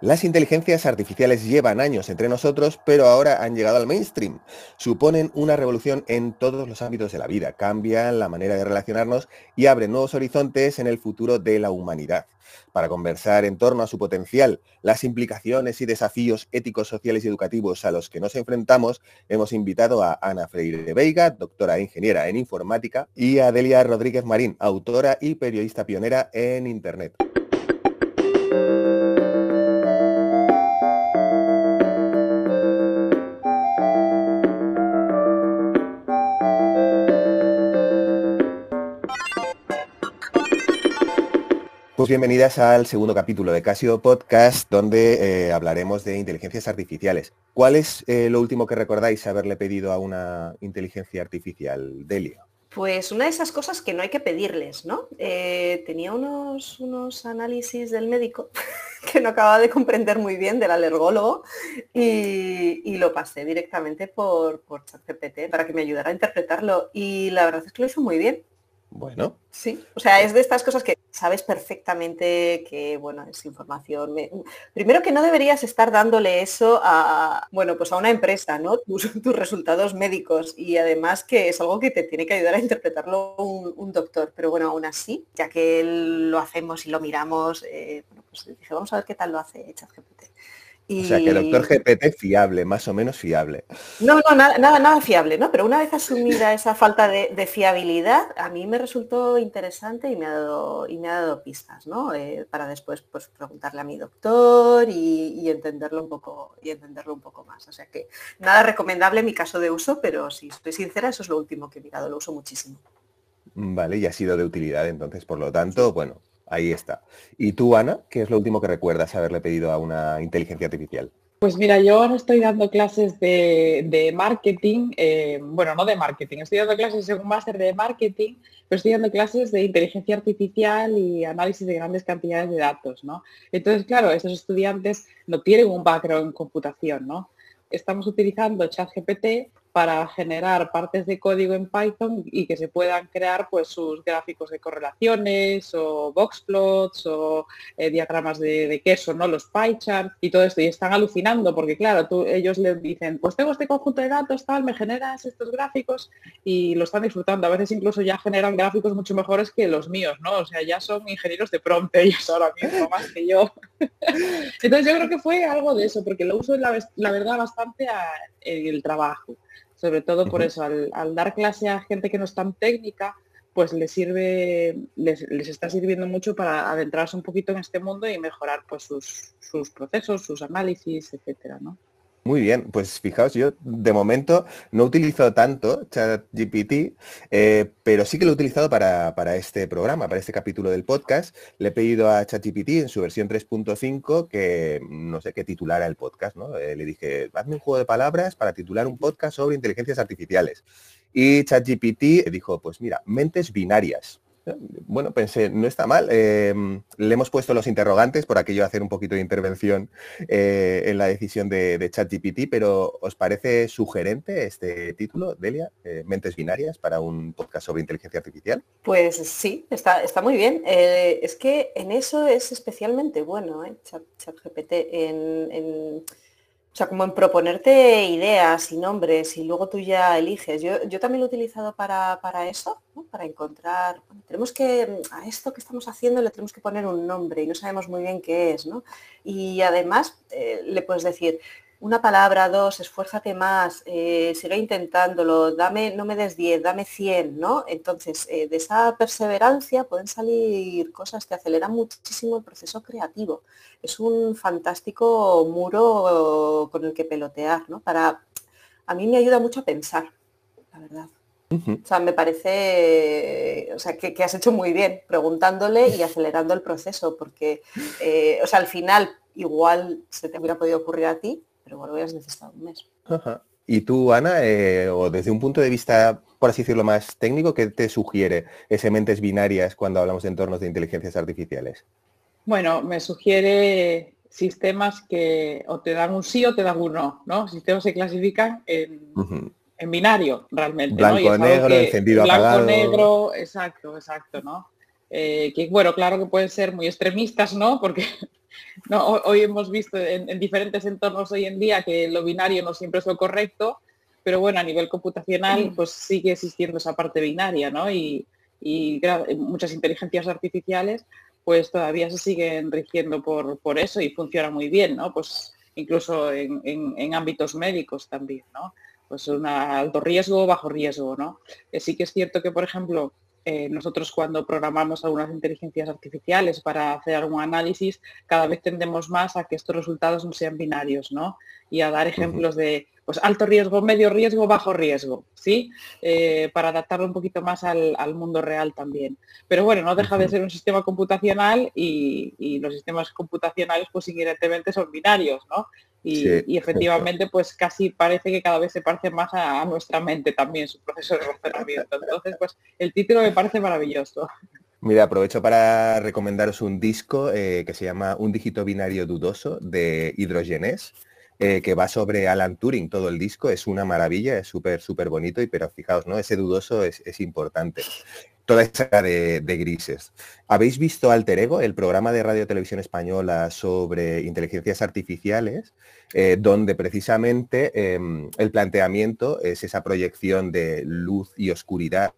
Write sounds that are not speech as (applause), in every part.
Las inteligencias artificiales llevan años entre nosotros, pero ahora han llegado al mainstream. Suponen una revolución en todos los ámbitos de la vida, cambian la manera de relacionarnos y abren nuevos horizontes en el futuro de la humanidad. Para conversar en torno a su potencial, las implicaciones y desafíos éticos, sociales y educativos a los que nos enfrentamos, hemos invitado a Ana Freire Veiga, doctora e ingeniera en informática, y a Delia Rodríguez Marín, autora y periodista pionera en Internet. Pues bienvenidas al segundo capítulo de Casio Podcast, donde eh, hablaremos de inteligencias artificiales. ¿Cuál es eh, lo último que recordáis haberle pedido a una inteligencia artificial, Delia? Pues una de esas cosas que no hay que pedirles, ¿no? Eh, tenía unos, unos análisis del médico (laughs) que no acababa de comprender muy bien del alergólogo y, lo pasé directamente por, por ChatGPT para que me ayudara a interpretarlo y la verdad es que lo hizo muy bien. Bueno. Sí, o sea, es de estas cosas que sabes perfectamente que, bueno, es información. Primero que no deberías estar dándole eso a, bueno, pues a una empresa, ¿no? Tus, resultados médicos y además que es algo que te tiene que ayudar a interpretarlo un, doctor. Pero bueno, aún así, ya que lo hacemos y lo miramos, eh, bueno, pues dije, vamos a ver qué tal lo hace ChatGPT. O sea, que doctor GPT fiable, más o menos fiable. No, no, nada, nada, fiable, ¿no? Pero una vez asumida esa falta de, fiabilidad, a mí me resultó interesante y me ha dado, y me ha dado pistas, ¿no? Eh, para después pues, preguntarle a mi doctor y, entenderlo un poco, y entenderlo un poco más. O sea que nada recomendable en mi caso de uso, pero si estoy sincera, eso es lo último que he mirado, lo uso muchísimo. Vale, y ha sido de utilidad entonces, por lo tanto, bueno, Ahí está. ¿Y tú, Ana, qué es lo último que recuerdas haberle pedido a una inteligencia artificial? Pues mira, yo ahora estoy dando clases de, marketing, eh, bueno, no de marketing, estoy dando clases de un máster de marketing, pero estoy dando clases de inteligencia artificial y análisis de grandes cantidades de datos, ¿no? Entonces, claro, esos estudiantes no tienen un background en computación, ¿no? Estamos utilizando ChatGPT para generar partes de código en Python y que se puedan crear pues sus gráficos de correlaciones o boxplots o eh, diagramas de, queso, ¿no? Los pie charts y todo esto. Y están alucinando porque claro, tú, ellos les dicen, pues tengo este conjunto de datos, tal, me generas estos gráficos y lo están disfrutando. A veces incluso ya generan gráficos mucho mejores que los míos, ¿no? O sea, ya son ingenieros de prompt ellos ahora mismo, más que yo. (laughs) Entonces yo creo que fue algo de eso, porque lo uso la, la verdad bastante en el trabajo sobre todo por eso, al, dar clase a gente que no es tan técnica, pues les sirve, les, está sirviendo mucho para adentrarse un poquito en este mundo y mejorar pues sus, sus procesos, sus análisis, etcétera, ¿no? Muy bien, pues fijaos, yo de momento no utilizo tanto ChatGPT, eh, pero sí que lo he utilizado para, este programa, para este capítulo del podcast. Le he pedido a ChatGPT en su versión 3.5 que, no sé, que titulara el podcast, ¿no? Eh, le dije, hazme un juego de palabras para titular un podcast sobre inteligencias artificiales. Y ChatGPT dijo, pues mira, mentes binarias. Bueno, pensé, no está mal. Em, le hemos puesto los interrogantes por aquello hacer un poquito de intervención eh, en la decisión de, ChatGPT, pero ¿os parece sugerente este título, Delia? Eh, Mentes binarias para un podcast sobre inteligencia artificial. Pues sí, está, está muy bien. Eh, es que en eso es especialmente bueno, ChatGPT, en o sea, como en proponerte ideas y nombres y luego tú ya eliges. Yo, también lo he utilizado para, eso, para encontrar, tenemos que, a esto que estamos haciendo le tenemos que poner un nombre y no sabemos muy bien qué es, ¿no? Y además eh, le puedes decir, una palabra, dos, esfuérzate más, eh, sigue intentándolo, dame, no me des 10, dame 100, ¿no? Entonces, eh, de esa perseverancia pueden salir cosas que aceleran muchísimo el proceso creativo. Es un fantástico muro con el que pelotear, ¿no? Para, a mí me ayuda mucho a pensar, la verdad. O sea, me parece o sea, que, has hecho muy bien preguntándole y acelerando el proceso, porque, eh, o sea, al final igual se te hubiera podido ocurrir a ti, pero igual hubieras necesitado un mes. Y tú, Ana, eh, o desde un punto de vista, por así decirlo, más técnico, ¿qué te sugiere ese mentes binarias cuando hablamos de entornos de inteligencias artificiales? Bueno, me sugiere sistemas que o te dan un sí o te dan un no, ¿no? Sistemas se clasifican en, binario, realmente. Blanco, negro, encendido, blanco, apagado. negro, exacto, exacto, ¿no? Eh, que bueno, claro que pueden ser muy extremistas, ¿no? Porque (laughs) no, hoy hemos visto en, diferentes entornos hoy en día que lo binario no siempre es lo correcto, pero bueno, a nivel computacional pues sigue existiendo esa parte binaria, ¿no? Y, y muchas inteligencias artificiales pues todavía se siguen rigiendo por, por eso y funciona muy bien, ¿no? Pues incluso en, en, ámbitos médicos también, ¿no? Pues un alto riesgo, bajo riesgo, ¿no? Eh, sí que es cierto que, por ejemplo, eh, nosotros cuando programamos algunas inteligencias artificiales para hacer algún análisis, cada vez tendemos más a que estos resultados no sean binarios, ¿no? Y a dar ejemplos de pues, alto riesgo, medio riesgo, bajo riesgo, ¿sí? Eh, para adaptarlo un poquito más al, mundo real también. Pero bueno, no deja de ser un sistema computacional y, los sistemas computacionales pues inherentemente son binarios, ¿no? Y, efectivamente, pues casi parece que cada vez se parece más a, nuestra mente también, su proceso de razonamiento. Entonces, pues el título me parece maravilloso. Mira, aprovecho para recomendaros un disco eh, que se llama Un dígito binario dudoso de Hidrogenes, eh, que va sobre Alan Turing, todo el disco, es una maravilla, es súper, súper bonito, y pero fijaos, ¿no? Ese dudoso es, es importante toda esa de, de, grises. ¿Habéis visto Alter Ego, el programa de Radio Televisión Española sobre inteligencias artificiales, eh, donde precisamente em, el planteamiento es esa proyección de luz y oscuridad,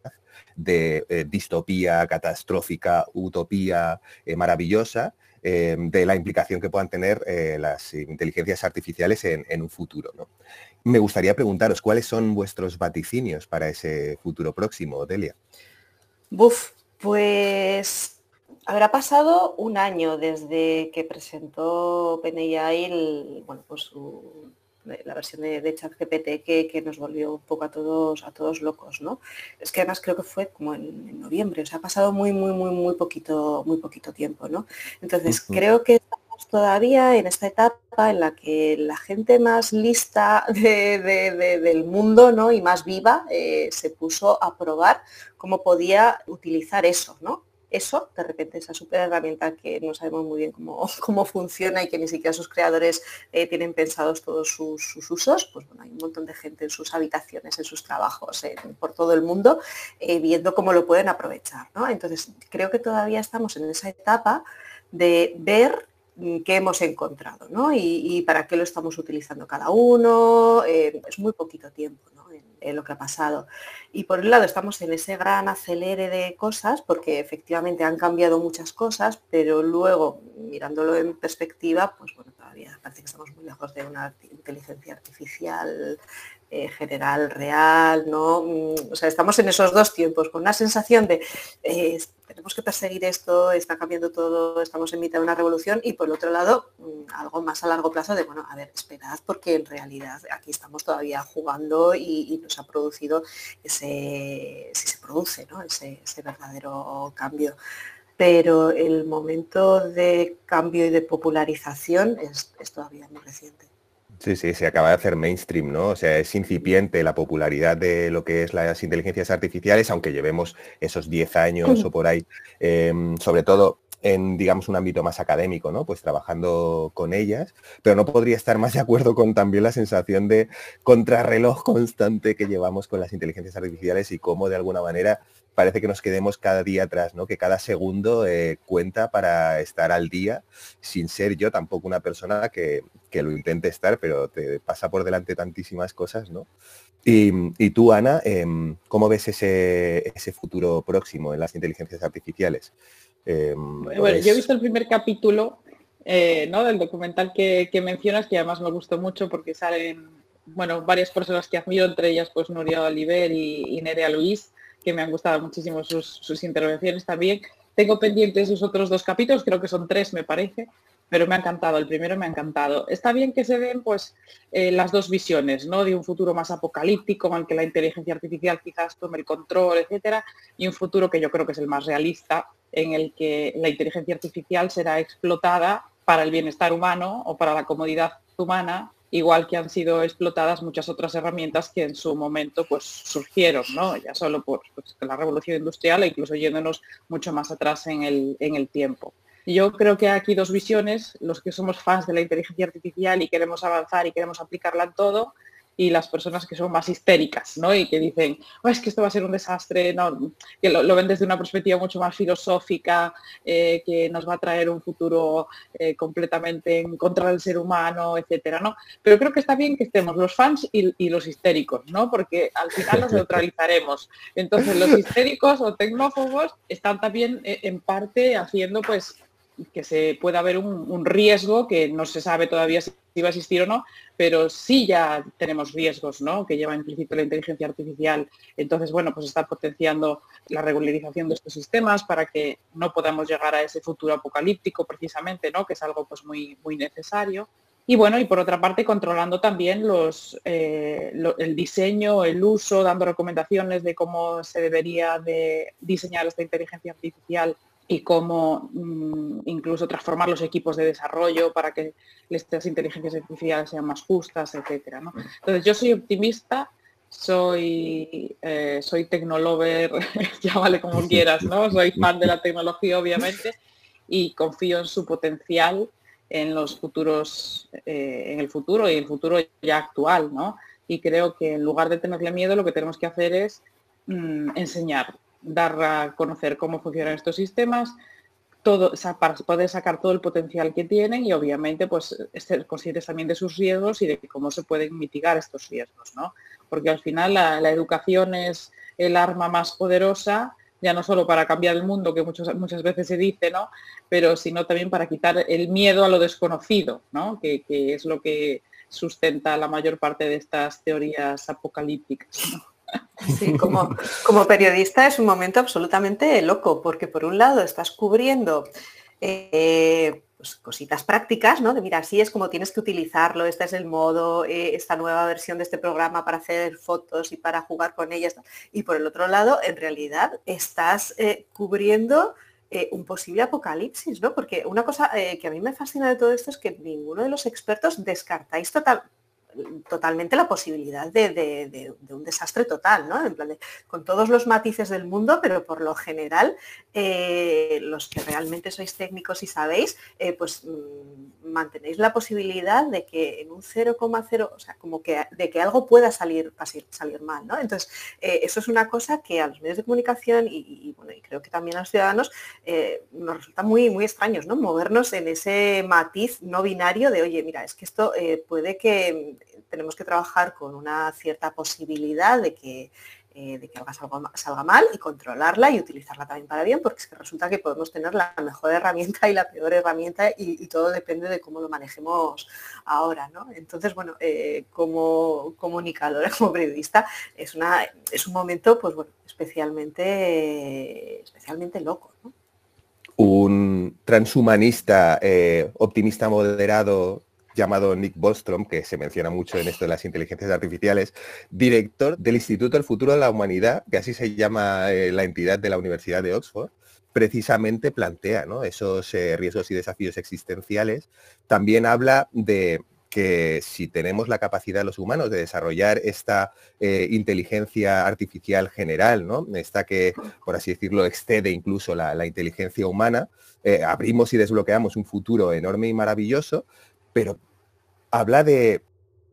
de eh, distopía catastrófica, utopía eh, maravillosa, em, de la implicación que puedan tener las inteligencias artificiales en, en un futuro. ¿no? Me gustaría preguntaros cuáles son vuestros vaticinios para ese futuro próximo, Delia. Buf, pues habrá pasado un año desde que presentó PNI bueno, pues la versión de, ChatGPT que, nos volvió un poco a todos, a todos locos, ¿no? Es que además creo que fue como en, noviembre, o sea, ha pasado muy, muy, muy, muy poquito, muy poquito tiempo, ¿no? Entonces, creo que todavía en esta etapa en la que la gente más lista del mundo ¿no? y más viva eh, se puso a probar cómo podía utilizar eso, ¿no? Eso, de repente, esa super herramienta que no sabemos muy bien cómo, (laughs) cómo funciona y que ni siquiera sus creadores eh, tienen pensados todos sus, usos, pues bueno, hay un montón de gente en sus habitaciones, en sus trabajos, por todo el mundo, eh, viendo cómo lo pueden aprovechar. ¿no? Entonces, creo que todavía estamos en esa etapa de ver qué hemos encontrado ¿no? y, para qué lo estamos utilizando cada uno. Eh, es muy poquito tiempo ¿no? en, lo que ha pasado. Y por un lado estamos en ese gran acelere de cosas porque efectivamente han cambiado muchas cosas, pero luego mirándolo en perspectiva, pues bueno, todavía parece que estamos muy lejos de una inteligencia artificial eh, general, real, ¿no? Mm, o sea, estamos en esos dos tiempos, con una sensación de eh, tenemos que perseguir esto, está cambiando todo, estamos en mitad de una revolución y por otro lado, mm, algo más a largo plazo de, bueno, a ver, esperad porque en realidad aquí estamos todavía jugando y, nos ha producido ese, si se produce, ¿no? ese, verdadero cambio pero el momento de cambio y de popularización es todavía muy reciente. Sí, sí, se acaba de hacer mainstream, ¿no? O sea, es incipiente la popularidad de lo que es las inteligencias artificiales, aunque llevemos esos 10 años o por ahí, em, sobre todo en, digamos, un ámbito más académico, ¿no? Pues trabajando con ellas, pero no podría estar más de acuerdo con también la sensación de contrarreloj constante que llevamos con las inteligencias artificiales y cómo de alguna manera parece que nos quedemos cada día atrás, ¿no? Que cada segundo eh, cuenta para estar al día, sin ser yo tampoco una persona que, lo intente estar, pero te pasa por delante tantísimas cosas, ¿no? Y, tú, Ana, em, ¿cómo ves ese, ese, futuro próximo en las inteligencias artificiales? Em, bueno, yo he pues visto el primer capítulo eh, ¿no? del documental que, mencionas, que además me gustó mucho porque salen bueno, varias personas que admiro, entre ellas pues Nuria Oliver y, y Nerea Luis, que me han gustado muchísimo sus, intervenciones también. Tengo pendientes sus otros dos capítulos, creo que son tres me parece, pero me ha encantado, el primero me ha encantado. Está bien que se den pues eh, las dos visiones, ¿no? De un futuro más apocalíptico, en el que la inteligencia artificial quizás tome el control, etcétera, y un futuro que yo creo que es el más realista, en el que la inteligencia artificial será explotada para el bienestar humano o para la comodidad humana igual que han sido explotadas muchas otras herramientas que en su momento pues surgieron, ¿no? ya solo por pues, la revolución industrial e incluso yéndonos mucho más atrás en el, en el tiempo. Yo creo que hay aquí dos visiones, los que somos fans de la inteligencia artificial y queremos avanzar y queremos aplicarla en todo, y las personas que son más histéricas, ¿no? Y que dicen, oh, es que esto va a ser un desastre, no, que lo, ven desde una perspectiva mucho más filosófica, eh, que nos va a traer un futuro eh, completamente en contra del ser humano, etcétera, ¿no? Pero creo que está bien que estemos los fans y, los histéricos, ¿no? Porque al final nos (laughs) neutralizaremos. Entonces los histéricos o tecnófobos están también eh, en parte haciendo pues que se pueda haber un, riesgo que no se sabe todavía si, va a existir o no, pero sí ya tenemos riesgos ¿no? que lleva implícito la inteligencia artificial. Entonces, bueno, pues está potenciando la regularización de estos sistemas para que no podamos llegar a ese futuro apocalíptico precisamente, ¿no? que es algo pues muy, muy necesario. Y bueno, y por otra parte, controlando también los, eh, el diseño, el uso, dando recomendaciones de cómo se debería de diseñar esta inteligencia artificial y cómo mm, incluso transformar los equipos de desarrollo para que estas inteligencias artificiales sean más justas, etcétera. Entonces yo soy optimista, soy, eh, soy tecnolover, (laughs) llámale como (laughs) quieras, ¿no? Soy fan de la tecnología, obviamente, y confío en su potencial en los futuros, eh, en el futuro y el futuro ya actual, ¿no? Y creo que en lugar de tenerle miedo, lo que tenemos que hacer es mm, enseñar, dar a conocer cómo funcionan estos sistemas, todo, para poder sacar todo el potencial que tienen y obviamente pues ser conscientes también de sus riesgos y de cómo se pueden mitigar estos riesgos, ¿no? Porque al final la, educación es el arma más poderosa, ya no solo para cambiar el mundo, que muchas, muchas veces se dice, ¿no? Pero sino también para quitar el miedo a lo desconocido, ¿no? Que, es lo que sustenta la mayor parte de estas teorías apocalípticas. Sí, como, periodista es un momento absolutamente loco, porque por un lado estás cubriendo eh, pues, cositas prácticas, ¿no? De mira, así es como tienes que utilizarlo, este es el modo, eh, esta nueva versión de este programa para hacer fotos y para jugar con ellas. Y por el otro lado, en realidad, estás eh, cubriendo un posible apocalipsis, ¿no? Porque una cosa que a mí me fascina de todo esto es que ninguno de los expertos descartáis total, totalmente la posibilidad de, un desastre total, ¿no? En plan con todos los matices del mundo, pero por lo general, eh, los que realmente sois técnicos y sabéis, eh, pues mm, mantenéis la posibilidad de que en un 0,0, o sea, como que de que algo pueda salir, salir mal. Entonces, eh, eso es una cosa que a los medios de comunicación y, bueno, y creo que también a los ciudadanos nos resulta muy, muy extraños, ¿no? Movernos en ese matiz no binario de, oye, mira, es que esto puede que tenemos que trabajar con una cierta posibilidad de que, eh, de que algo salga, mal y controlarla y utilizarla también para bien, porque es que resulta que podemos tener la mejor herramienta y la peor herramienta y, todo depende de cómo lo manejemos ahora. ¿no? Entonces, bueno, eh, como comunicadora, (laughs) como periodista, es, una, es un momento pues, bueno, especialmente, especialmente loco. Un transhumanista eh, optimista moderado llamado Nick Bostrom, que se menciona mucho en esto de las inteligencias artificiales, director del Instituto del Futuro de la Humanidad, que así se llama eh, la entidad de la Universidad de Oxford, precisamente plantea esos eh, riesgos y desafíos existenciales. También habla de que si tenemos la capacidad los humanos de desarrollar esta eh, inteligencia artificial general, ¿no? esta que, por así decirlo, excede incluso la, inteligencia humana, abrimos y desbloqueamos un futuro enorme y maravilloso, pero habla de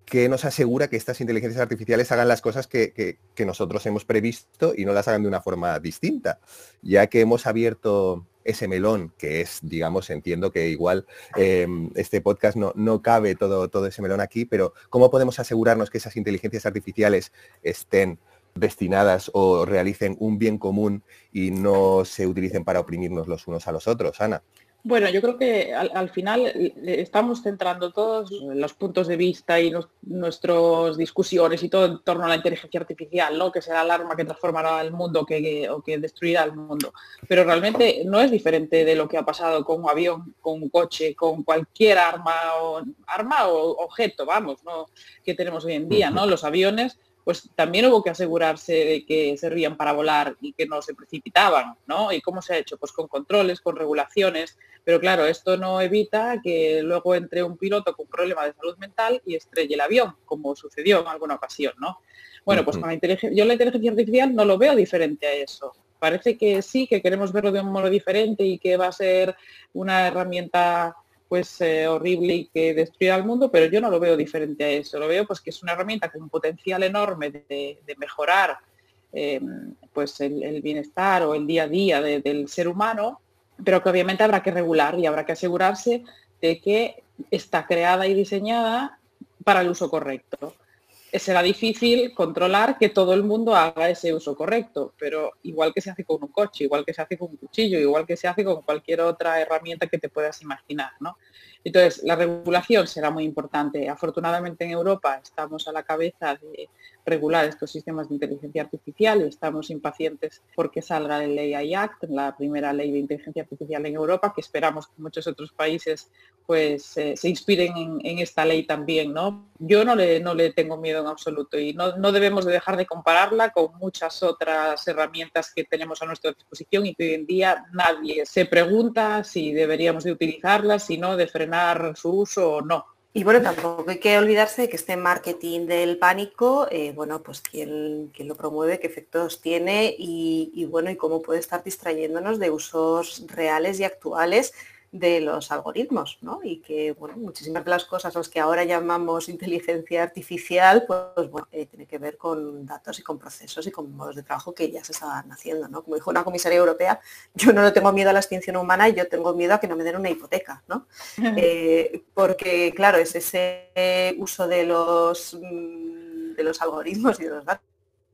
que nos asegura que estas inteligencias artificiales hagan las cosas que, nosotros hemos previsto y no las hagan de una forma distinta, ya que hemos abierto ese melón, que es, digamos, entiendo que igual em, este podcast no, no cabe todo, todo ese melón aquí, pero ¿cómo podemos asegurarnos que esas inteligencias artificiales estén destinadas o realicen un bien común y no se utilicen para oprimirnos los unos a los otros, Ana? Bueno, yo creo que al, final eh, estamos centrando todos los puntos de vista y nuestras discusiones y todo en torno a la inteligencia artificial, ¿no? que será el arma que transformará el mundo que, o que destruirá el mundo. Pero realmente no es diferente de lo que ha pasado con un avión, con un coche, con cualquier arma o, arma o objeto, vamos, ¿no? que tenemos hoy en día. ¿no? Los aviones pues también hubo que asegurarse de que servían para volar y que no se precipitaban, ¿no? ¿Y cómo se ha hecho? Pues con controles, con regulaciones, pero claro, esto no evita que luego entre un piloto con problema de salud mental y estrelle el avión, como sucedió en alguna ocasión, ¿no? Bueno, pues con la yo la inteligencia artificial no lo veo diferente a eso. Parece que sí, que queremos verlo de un modo diferente y que va a ser una herramienta pues horrible y que destruya al mundo, pero yo no lo veo diferente a eso. Lo veo pues que es una herramienta con un potencial enorme de, mejorar eh, pues el, bienestar o el día a día del ser humano, pero que obviamente habrá que regular y habrá que asegurarse de que está creada y diseñada para el uso correcto será difícil controlar que todo el mundo haga ese uso correcto, pero igual que se hace con un coche, igual que se hace con un cuchillo, igual que se hace con cualquier otra herramienta que te puedas imaginar, ¿no? Entonces, la regulación será muy importante. Afortunadamente en Europa estamos a la cabeza de regular estos sistemas de inteligencia artificial estamos impacientes porque salga el AI Act, la primera ley de inteligencia artificial en Europa, que esperamos que muchos otros países pues eh, se inspiren en, esta ley también, ¿no? Yo no le, no le tengo miedo en absoluto y no, no debemos de dejar de compararla con muchas otras herramientas que tenemos a nuestra disposición y que hoy en día nadie se pregunta si deberíamos de utilizarlas, si no, de frenar su uso o no. Y bueno, tampoco hay que olvidarse de que este marketing del pánico, eh, bueno, pues quién, lo promueve, qué efectos tiene y, bueno, y cómo puede estar distrayéndonos de usos reales y actuales de los algoritmos, ¿no? Y que, bueno, muchísimas de las cosas las que ahora llamamos inteligencia artificial, pues, bueno, eh, tiene que ver con datos y con procesos y con modos de trabajo que ya se estaban haciendo, ¿no? Como dijo una comisaria europea, yo no le tengo miedo a la extinción humana, yo tengo miedo a que no me den una hipoteca, ¿no? Eh, porque, claro, es ese uso de los, mm, de los algoritmos y de los datos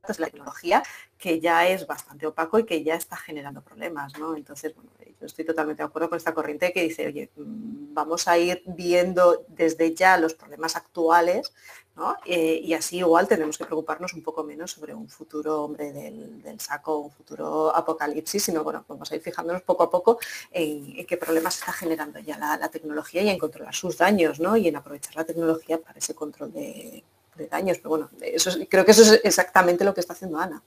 de la tecnología que ya es bastante opaco y que ya está generando problemas, ¿no? Entonces, bueno, estoy totalmente de acuerdo con esta corriente que dice, oye, mm, vamos a ir viendo desde ya los problemas actuales, ¿no? Eh, y así igual tenemos que preocuparnos un poco menos sobre un futuro hombre del, saco, un futuro apocalipsis, sino bueno, vamos a ir fijándonos poco a poco en, qué problemas está generando ya la, tecnología y en controlar sus daños, ¿no? Y en aprovechar la tecnología para ese control de, de daños. Pero bueno, eso creo que eso es exactamente lo que está haciendo Ana.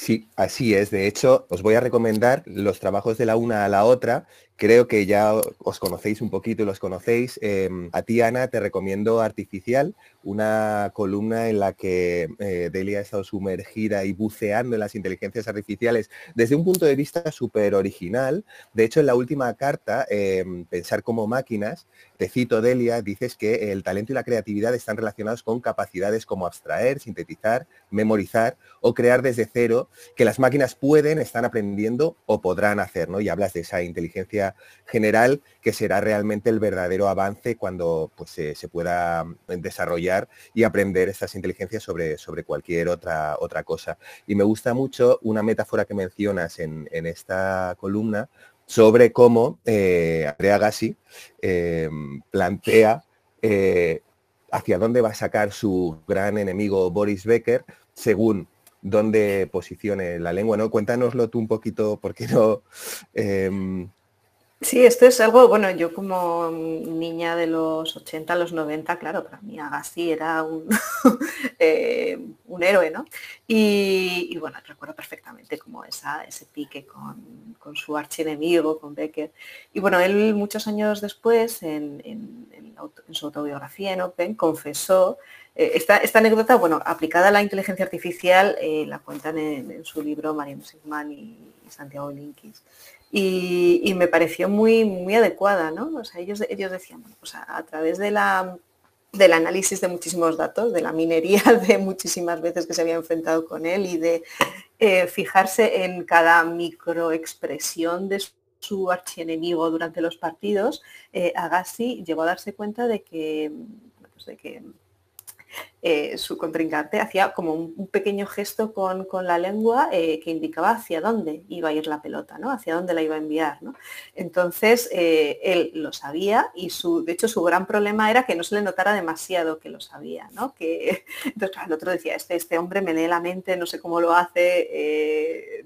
Sí, así es. De hecho, os voy a recomendar los trabajos de la una a la otra. Creo que ya os conocéis un poquito y los conocéis. Em, a ti, Ana, te recomiendo Artificial, una columna en la que eh, Delia ha estado sumergida y buceando en las inteligencias artificiales desde un punto de vista súper original. De hecho, en la última carta, em, Pensar como máquinas, te cito, Delia, dices que el talento y la creatividad están relacionados con capacidades como abstraer, sintetizar, memorizar o crear desde cero, que las máquinas pueden, están aprendiendo o podrán hacer, ¿no? Y hablas de esa inteligencia general que será realmente el verdadero avance cuando pues, se pueda desarrollar y aprender estas inteligencias sobre, sobre cualquier otra, otra cosa. Y me gusta mucho una metáfora que mencionas en, esta columna sobre cómo eh, Andrea Gassi eh, plantea eh, hacia dónde va a sacar su gran enemigo Boris Becker según dónde posicione la lengua, ¿no? Cuéntanoslo tú un poquito, porque no, em, Sí, esto es algo, bueno, yo como niña de los 80 a los 90, claro, para mí Agassi era un, (laughs) eh, un héroe, ¿no? Y, bueno, recuerdo perfectamente como esa, ese pique con, su archienemigo, con Becker. Y bueno, él muchos años después, en, su autobiografía en Open, confesó eh, esta, anécdota, bueno, aplicada a la inteligencia artificial, eh, la cuentan en, su libro Mariano Sigman y, Santiago Linkis. Y, me pareció muy, muy adecuada, ¿no? O sea, ellos, ellos decían, bueno, pues a, través de la, del análisis de muchísimos datos, de la minería (laughs) de muchísimas veces que se había enfrentado con él y de eh, fijarse en cada microexpresión de su archienemigo durante los partidos, eh, Agassi llegó a darse cuenta de que, pues de que eh, su contrincante hacía como un, pequeño gesto con, la lengua eh, que indicaba hacia dónde iba a ir la pelota, ¿no? hacia dónde la iba a enviar. Entonces, eh, él lo sabía y su, de hecho su gran problema era que no se le notara demasiado que lo sabía. ¿no? Que, (laughs) entonces, el otro decía, este, este hombre me lee la mente, no sé cómo lo hace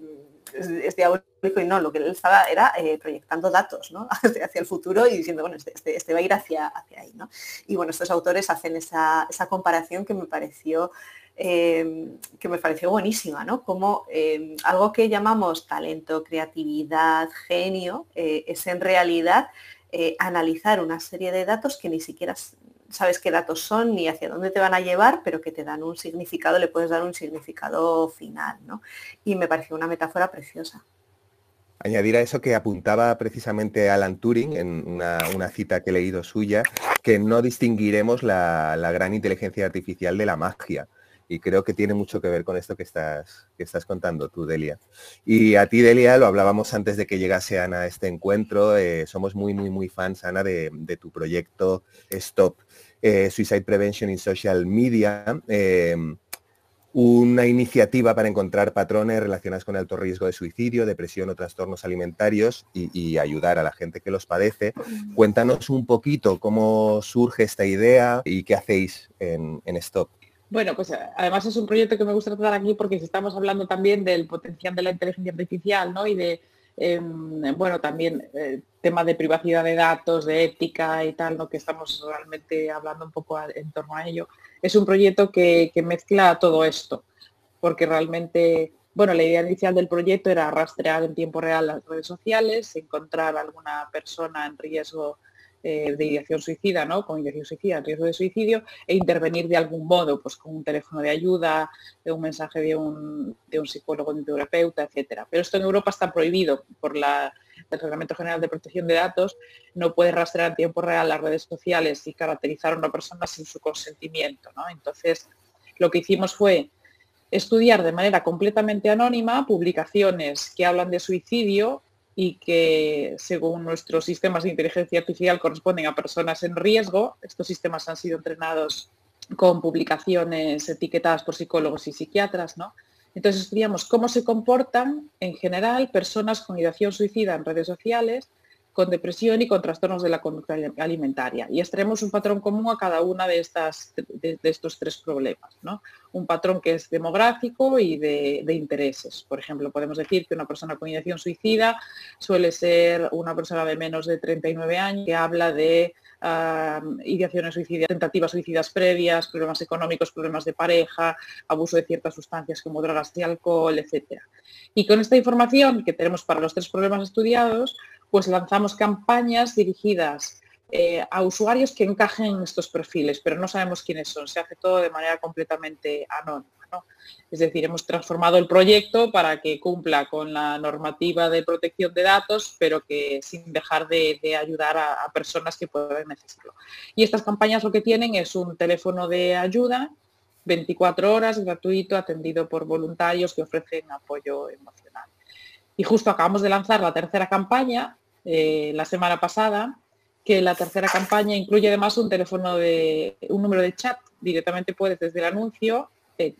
es, diabólico y no, lo que él estaba era eh, proyectando datos ¿no? (laughs) hacia, el futuro y diciendo, bueno, este, este, este, va a ir hacia, hacia ahí. ¿no? Y bueno, estos autores hacen esa, comparación que me pareció eh, que me pareció buenísima, ¿no? Como eh, algo que llamamos talento, creatividad, genio, es en realidad analizar una serie de datos que ni siquiera sabes qué datos son ni hacia dónde te van a llevar, pero que te dan un significado, le puedes dar un significado final, ¿no? Y me pareció una metáfora preciosa. añadir a eso que apuntaba precisamente Alan Turing en una, cita que he leído suya, que no distinguiremos la, gran inteligencia artificial de la magia. Y creo que tiene mucho que ver con esto que estás, que estás contando tú, Delia. Y a ti, Delia, lo hablábamos antes de que llegase Ana a este encuentro. Eh, somos muy, muy, muy fans, Ana, de, tu proyecto Stop eh, Suicide Prevention in Social Media. Eh, una iniciativa para encontrar patrones relacionados con alto riesgo de suicidio, depresión o trastornos alimentarios y, ayudar a la gente que los padece. Cuéntanos un poquito cómo surge esta idea y qué hacéis en, Stop. Bueno, pues además es un proyecto que me gusta tratar aquí porque estamos hablando también del potencial de la inteligencia artificial ¿no? y de, em, bueno, también eh, tema de privacidad de datos, de ética y tal, ¿no? que estamos realmente hablando un poco en torno a ello es un proyecto que, mezcla todo esto, porque realmente, bueno, la idea inicial del proyecto era rastrear en tiempo real las redes sociales, encontrar alguna persona en riesgo eh, de ideación suicida, ¿no? Con ideación suicida, riesgo de suicidio, e intervenir de algún modo, pues con un teléfono de ayuda, de un mensaje de un, de un psicólogo, de un terapeuta, etcétera. Pero esto en Europa está prohibido por la Reglamento General de Protección de Datos no puede rastrear en tiempo real las redes sociales y caracterizar a una persona sin su consentimiento. Entonces, lo que hicimos fue estudiar de manera completamente anónima publicaciones que hablan de suicidio y que según nuestros sistemas de inteligencia artificial corresponden a personas en riesgo. Estos sistemas han sido entrenados con publicaciones etiquetadas por psicólogos y psiquiatras, ¿no? Entonces estudiamos cómo se comportan en general personas con ideación suicida en redes sociales, con depresión y con trastornos de la conducta alimentaria. Y extraemos un patrón común a cada una de, estas, de, estos tres problemas. ¿no? Un patrón que es demográfico y de, intereses. Por ejemplo, podemos decir que una persona con ideación suicida suele ser una persona de menos de 39 años que habla de ideaciones suicidas, tentativas suicidas previas, problemas económicos, problemas de pareja, abuso de ciertas sustancias como drogas y alcohol, etc. Y con esta información que tenemos para los tres problemas estudiados, pues lanzamos campañas dirigidas eh, a usuarios que encajen en estos perfiles, pero no sabemos quiénes son. Se hace todo de manera completamente anónima. Es decir, hemos transformado el proyecto para que cumpla con la normativa de protección de datos, pero que sin dejar de, ayudar a, personas que puedan necesitarlo. Y estas campañas lo que tienen es un teléfono de ayuda 24 horas, gratuito, atendido por voluntarios que ofrecen apoyo emocional. Y justo acabamos de lanzar la tercera campaña eh, la semana pasada, que la tercera campaña incluye además un teléfono de un número de chat. Directamente puedes desde el anuncio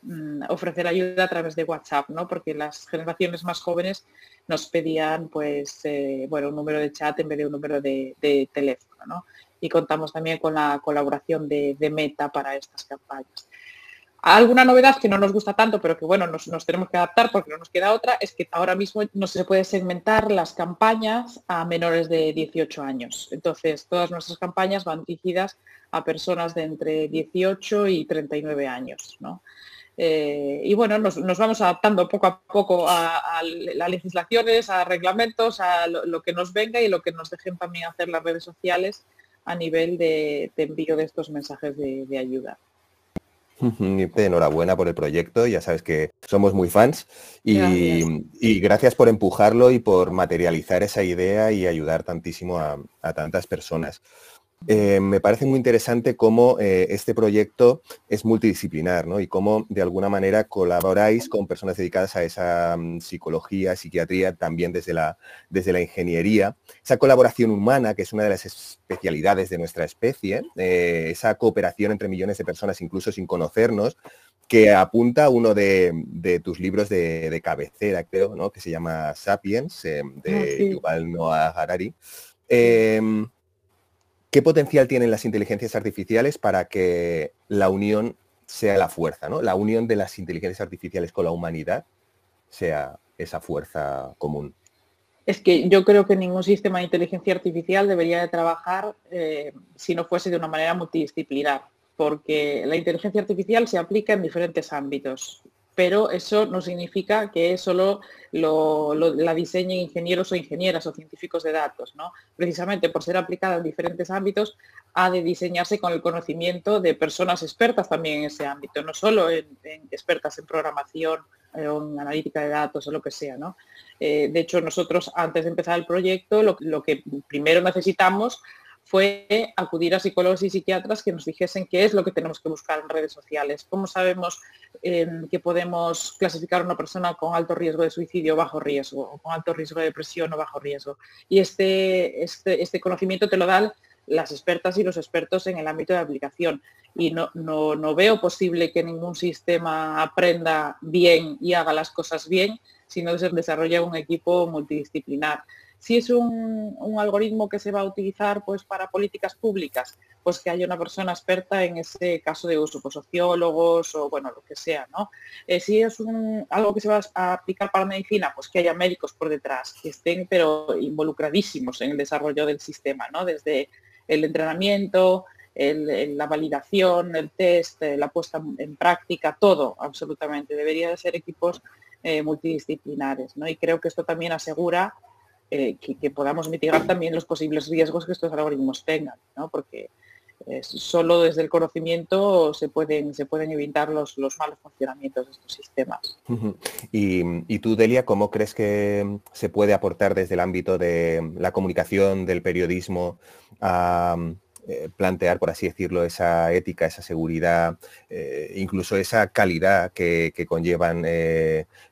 Mm, ofrecer ayuda a través de WhatsApp, ¿no? Porque las generaciones más jóvenes nos pedían, pues, eh, bueno, un número de chat en vez de un número de, teléfono, ¿no? Y contamos también con la colaboración de, Meta para estas campañas. Alguna novedad que no nos gusta tanto, pero que bueno, nos, tenemos que adaptar porque no nos queda otra, es que ahora mismo no se puede segmentar las campañas a menores de 18 años. Entonces, todas nuestras campañas van dirigidas a personas de entre 18 y 39 años. ¿no? Eh, y bueno, nos, vamos adaptando poco a poco a, las legislaciones, a reglamentos, a lo, que nos venga y lo que nos dejen también hacer las redes sociales a nivel de, envío de estos mensajes de, ayuda. Enhorabuena por el proyecto, ya sabes que somos muy fans y gracias, por empujarlo y por materializar esa idea y ayudar tantísimo a tantas personas. Eh, me parece muy interesante cómo eh, este proyecto es multidisciplinar y cómo de alguna manera colaboráis con personas dedicadas a esa mm, psicología, psiquiatría, también desde la, desde la ingeniería. Esa colaboración humana, que es una de las especialidades de nuestra especie, eh, esa cooperación entre millones de personas, incluso sin conocernos, que apunta uno de, tus libros de, cabecera, creo, ¿no? que se llama Sapiens, de ah, Yuval Noah Harari. ¿Qué potencial tienen las inteligencias artificiales para que la unión sea la fuerza, ¿no? La unión de las inteligencias artificiales con la humanidad sea esa fuerza común. Es que yo creo que ningún sistema de inteligencia artificial debería de trabajar eh, si no fuese de una manera multidisciplinar, porque la inteligencia artificial se aplica en diferentes ámbitos. Pero eso no significa que solo lo, la diseñen ingenieros o ingenieras o científicos de datos. ¿no? Precisamente por ser aplicada en diferentes ámbitos, ha de diseñarse con el conocimiento de personas expertas también en ese ámbito, no solo en, expertas en programación eh, o en analítica de datos o lo que sea. ¿no? Eh, de hecho, nosotros antes de empezar el proyecto, lo que primero necesitamos fue acudir a psicólogos y psiquiatras que nos dijesen qué es lo que tenemos que buscar en redes sociales, cómo sabemos em, que podemos clasificar a una persona con alto riesgo de suicidio o bajo riesgo, o con alto riesgo de depresión o bajo riesgo. Y este, este, este conocimiento te lo dan las expertas y los expertos en el ámbito de aplicación. Y no, no, no veo posible que ningún sistema aprenda bien y haga las cosas bien si no se desarrolla un equipo multidisciplinar. Si es un, algoritmo que se va a utilizar pues, para políticas públicas, pues que haya una persona experta en ese caso de uso, pues sociólogos o bueno, lo que sea, ¿no? Eh, si es algo que se va a aplicar para medicina, pues que haya médicos por detrás, que estén pero involucradísimos en el desarrollo del sistema, ¿no? Desde el entrenamiento, la validación, el test, eh, la puesta en práctica, todo absolutamente. Debería de ser equipos eh, multidisciplinares, ¿no? Y creo que esto también asegura eh, que, podamos mitigar también los posibles riesgos que estos algoritmos tengan, ¿no? porque eh, solo desde el conocimiento se pueden, se pueden evitar los, los malos funcionamientos de estos sistemas. y, tú, Delia, ¿cómo crees que se puede aportar desde el ámbito de la comunicación, del periodismo, a eh, plantear, por así decirlo, esa ética, esa seguridad, incluso esa calidad que, que conllevan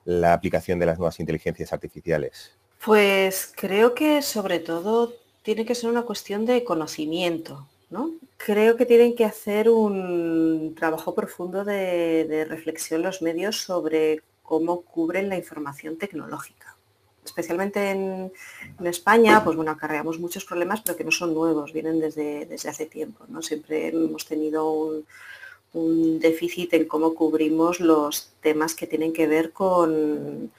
la aplicación de las nuevas inteligencias artificiales? Pues creo que sobre todo tiene que ser una cuestión de conocimiento, ¿no? Creo que tienen que hacer un trabajo profundo de, reflexión los medios sobre cómo cubren la información tecnológica. Especialmente en, España, pues bueno, acarreamos muchos problemas, pero que no son nuevos, vienen desde, desde hace tiempo. ¿no? Siempre hemos tenido un, un déficit en cómo cubrimos los temas que tienen que ver con,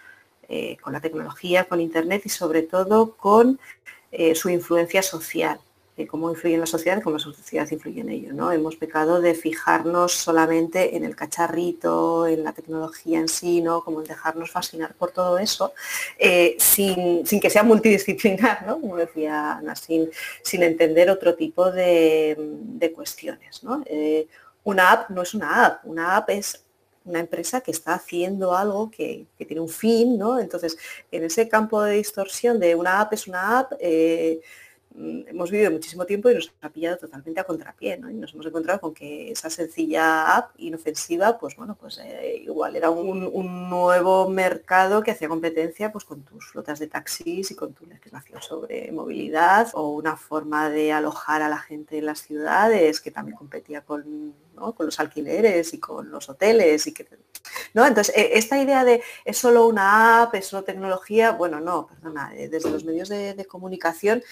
eh, con la tecnología, con Internet y sobre todo con eh, su influencia social, eh, cómo influye en la sociedad y cómo la sociedad influye en ello. ¿no? Hemos pecado de fijarnos solamente en el cacharrito, en la tecnología en sí, ¿no? como en dejarnos fascinar por todo eso, sin, que sea multidisciplinar, ¿no? como decía Ana, sin, entender otro tipo de, de cuestiones. una app no es una app, una app es una empresa que está haciendo algo que, tiene un fin, ¿no? Entonces, en ese campo de distorsión de una app es una app, eh, hemos vivido muchísimo tiempo y nos ha pillado totalmente a contrapié, ¿no? Y nos hemos encontrado con que esa sencilla app inofensiva, pues bueno, pues eh, igual era un, nuevo mercado que hacía competencia pues con tus flotas de taxis y con tu legislación sobre movilidad o una forma de alojar a la gente en las ciudades que también competía con, con los alquileres y con los hoteles y que ¿no? Entonces, e, esta idea de es solo una app, es solo tecnología, bueno, no, perdona, eh, desde los medios de comunicación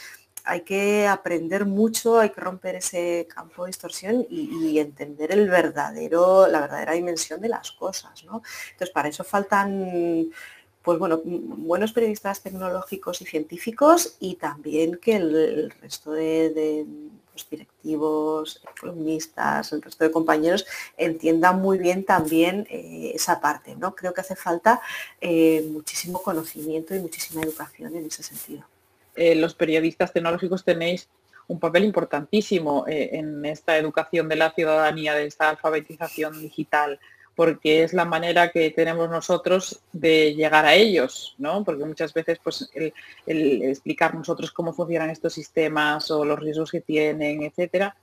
hay que aprender mucho, hay que romper ese campo de distorsión y, entender el verdadero, la verdadera dimensión de las cosas. ¿no? Entonces, para eso faltan pues bueno, buenos periodistas tecnológicos y científicos y también que el, resto de, los directivos, columnistas, el resto de compañeros entiendan muy bien también eh, esa parte. ¿no? Creo que hace falta eh, muchísimo conocimiento y muchísima educación en ese sentido. Eh, los periodistas tecnológicos tenéis un papel importantísimo eh, en esta educación de la ciudadanía, de esta alfabetización digital, porque es la manera que tenemos nosotros de llegar a ellos, ¿no? Porque muchas veces pues, el, explicar nosotros cómo funcionan estos sistemas o los riesgos que tienen, etcétera,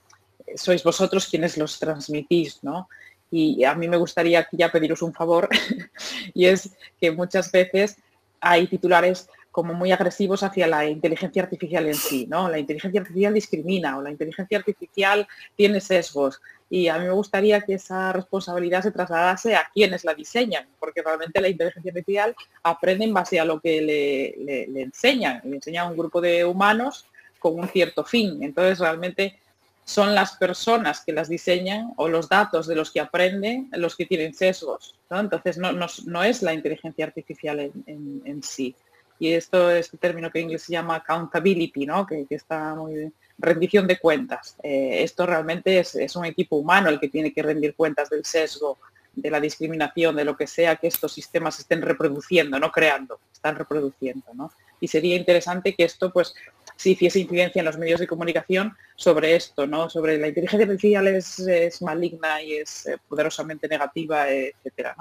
sois vosotros quienes los transmitís, ¿no? Y a mí me gustaría aquí ya pediros un favor, (laughs) y es que muchas veces hay titulares como muy agresivos hacia la inteligencia artificial en sí, ¿no? La inteligencia artificial discrimina o la inteligencia artificial tiene sesgos. Y a mí me gustaría que esa responsabilidad se trasladase a quienes la diseñan, porque realmente la inteligencia artificial aprende en base a lo que le, enseñan. Le enseñan a un grupo de humanos con un cierto fin. Entonces realmente son las personas que las diseñan o los datos de los que aprenden los que tienen sesgos. Entonces no, es la inteligencia artificial en sí y esto es el término que en inglés se llama accountability, ¿no? que, está muy rendición de cuentas. Eh, esto realmente es, un equipo humano el que tiene que rendir cuentas del sesgo de la discriminación, de lo que sea que estos sistemas estén reproduciendo, no creando, están reproduciendo. ¿no? Y sería interesante que esto pues si hiciese incidencia en los medios de comunicación sobre esto, ¿no? Sobre la inteligencia artificial es, maligna y es eh, poderosamente negativa, etcétera,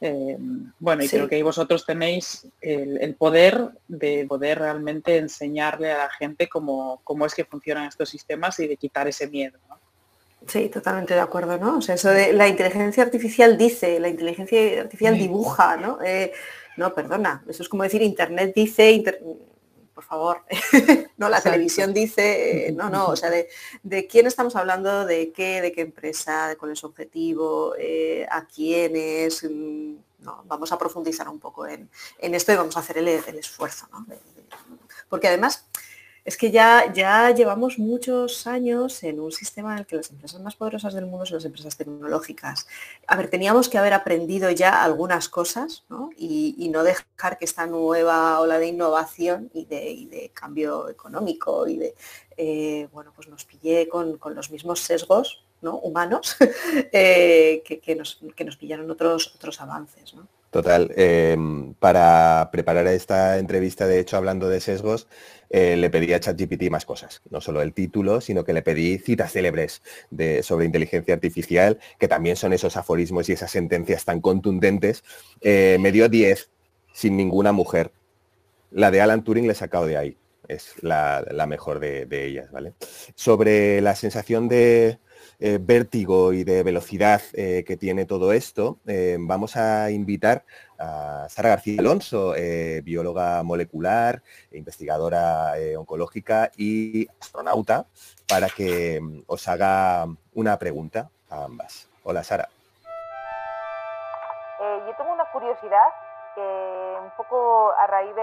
eh, bueno, y creo que vosotros tenéis el, poder de poder realmente enseñarle a la gente cómo, cómo es que funcionan estos sistemas y de quitar ese miedo. Sí, totalmente de acuerdo, ¿no? O sea, eso de la inteligencia artificial dice, la inteligencia artificial dibuja, ¿no? Eh, no, perdona, eso es como decir Internet dice, por favor, (laughs) no, la televisión dice, no, no, o sea, de, quién estamos hablando, de qué, de qué empresa, de cuál es su objetivo, eh, a quiénes, mm, no, vamos a profundizar un poco en, esto y vamos a hacer el, esfuerzo, ¿no? porque además es que ya, ya llevamos muchos años en un sistema en el que las empresas más poderosas del mundo son las empresas tecnológicas. A ver, teníamos que haber aprendido ya algunas cosas Y, no dejar que esta nueva ola de innovación y de, cambio económico y de, eh, bueno, pues nos pillé con, los mismos sesgos ¿no? humanos (laughs) eh, que, nos, que, nos, pillaron otros, otros avances. Total. Em, para preparar esta entrevista, de hecho, hablando de sesgos, eh, le pedí a ChatGPT más cosas. No solo el título, sino que le pedí citas célebres de, sobre inteligencia artificial, que también son esos aforismos y esas sentencias tan contundentes. Eh, me dio 10 sin ninguna mujer. La de Alan Turing le he sacado de ahí. Es la, mejor de, de ellas, ¿vale? Sobre la sensación de, eh, vértigo y de velocidad eh, que tiene todo esto, eh, vamos a invitar a Sara García Alonso, bióloga molecular, investigadora oncológica y astronauta, para que mm, os haga una pregunta a ambas. Hola Sara. yo tengo una curiosidad un poco a raíz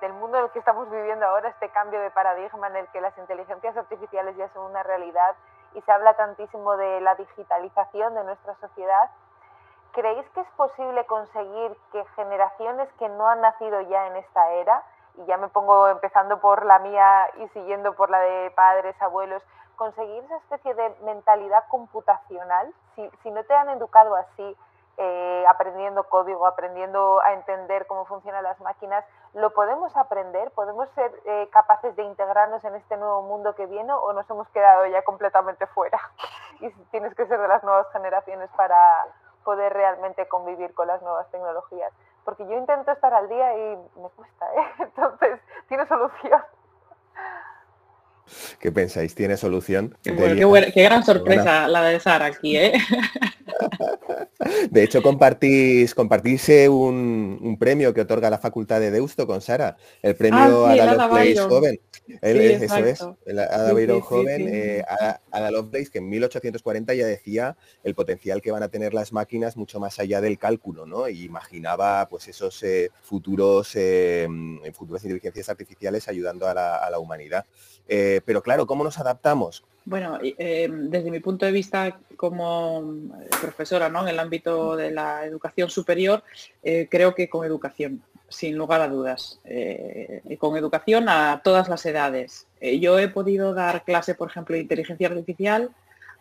del mundo en el que estamos viviendo ahora, este cambio de paradigma en el que las inteligencias artificiales ya son una realidad y se habla tantísimo de la digitalización de nuestra sociedad, ¿creéis que es posible conseguir que generaciones que no han nacido ya en esta era, y ya me pongo empezando por la mía y siguiendo por la de padres, abuelos, conseguir esa especie de mentalidad computacional? Si, si no te han educado así, eh, aprendiendo código, aprendiendo a entender cómo funcionan las máquinas, ¿lo podemos aprender? ¿Podemos ser eh, capaces de integrarnos en este nuevo mundo que viene o nos hemos quedado ya completamente fuera? (laughs) y tienes que ser de las nuevas generaciones para poder realmente convivir con las nuevas tecnologías. Porque yo intento estar al día y me cuesta, ¿eh? (laughs) Entonces, ¿tiene solución? ¿Qué pensáis? ¿Tiene solución? Qué, qué gran sorpresa la de Sara aquí, ¿eh? (laughs) De hecho, compartís, compartirse un, premio que otorga la Facultad de Deusto con Sara, el premio ah, Ada Lovelace Joven. eso es, el Ada Byron Joven, eh, Ada, Lovelace, que en 1840 ya decía el potencial que van a tener las máquinas mucho más allá del cálculo, ¿no? Y imaginaba pues esos eh, futuros, eh, futuras inteligencias artificiales ayudando a la, humanidad. Eh, pero claro, ¿cómo nos adaptamos? Bueno, em, desde mi punto de vista como eh, profesora ¿no? en el ámbito de la educación superior, eh, creo que con educación, sin lugar a dudas, eh, con educación a todas las edades. yo he podido dar clase, por ejemplo, de inteligencia artificial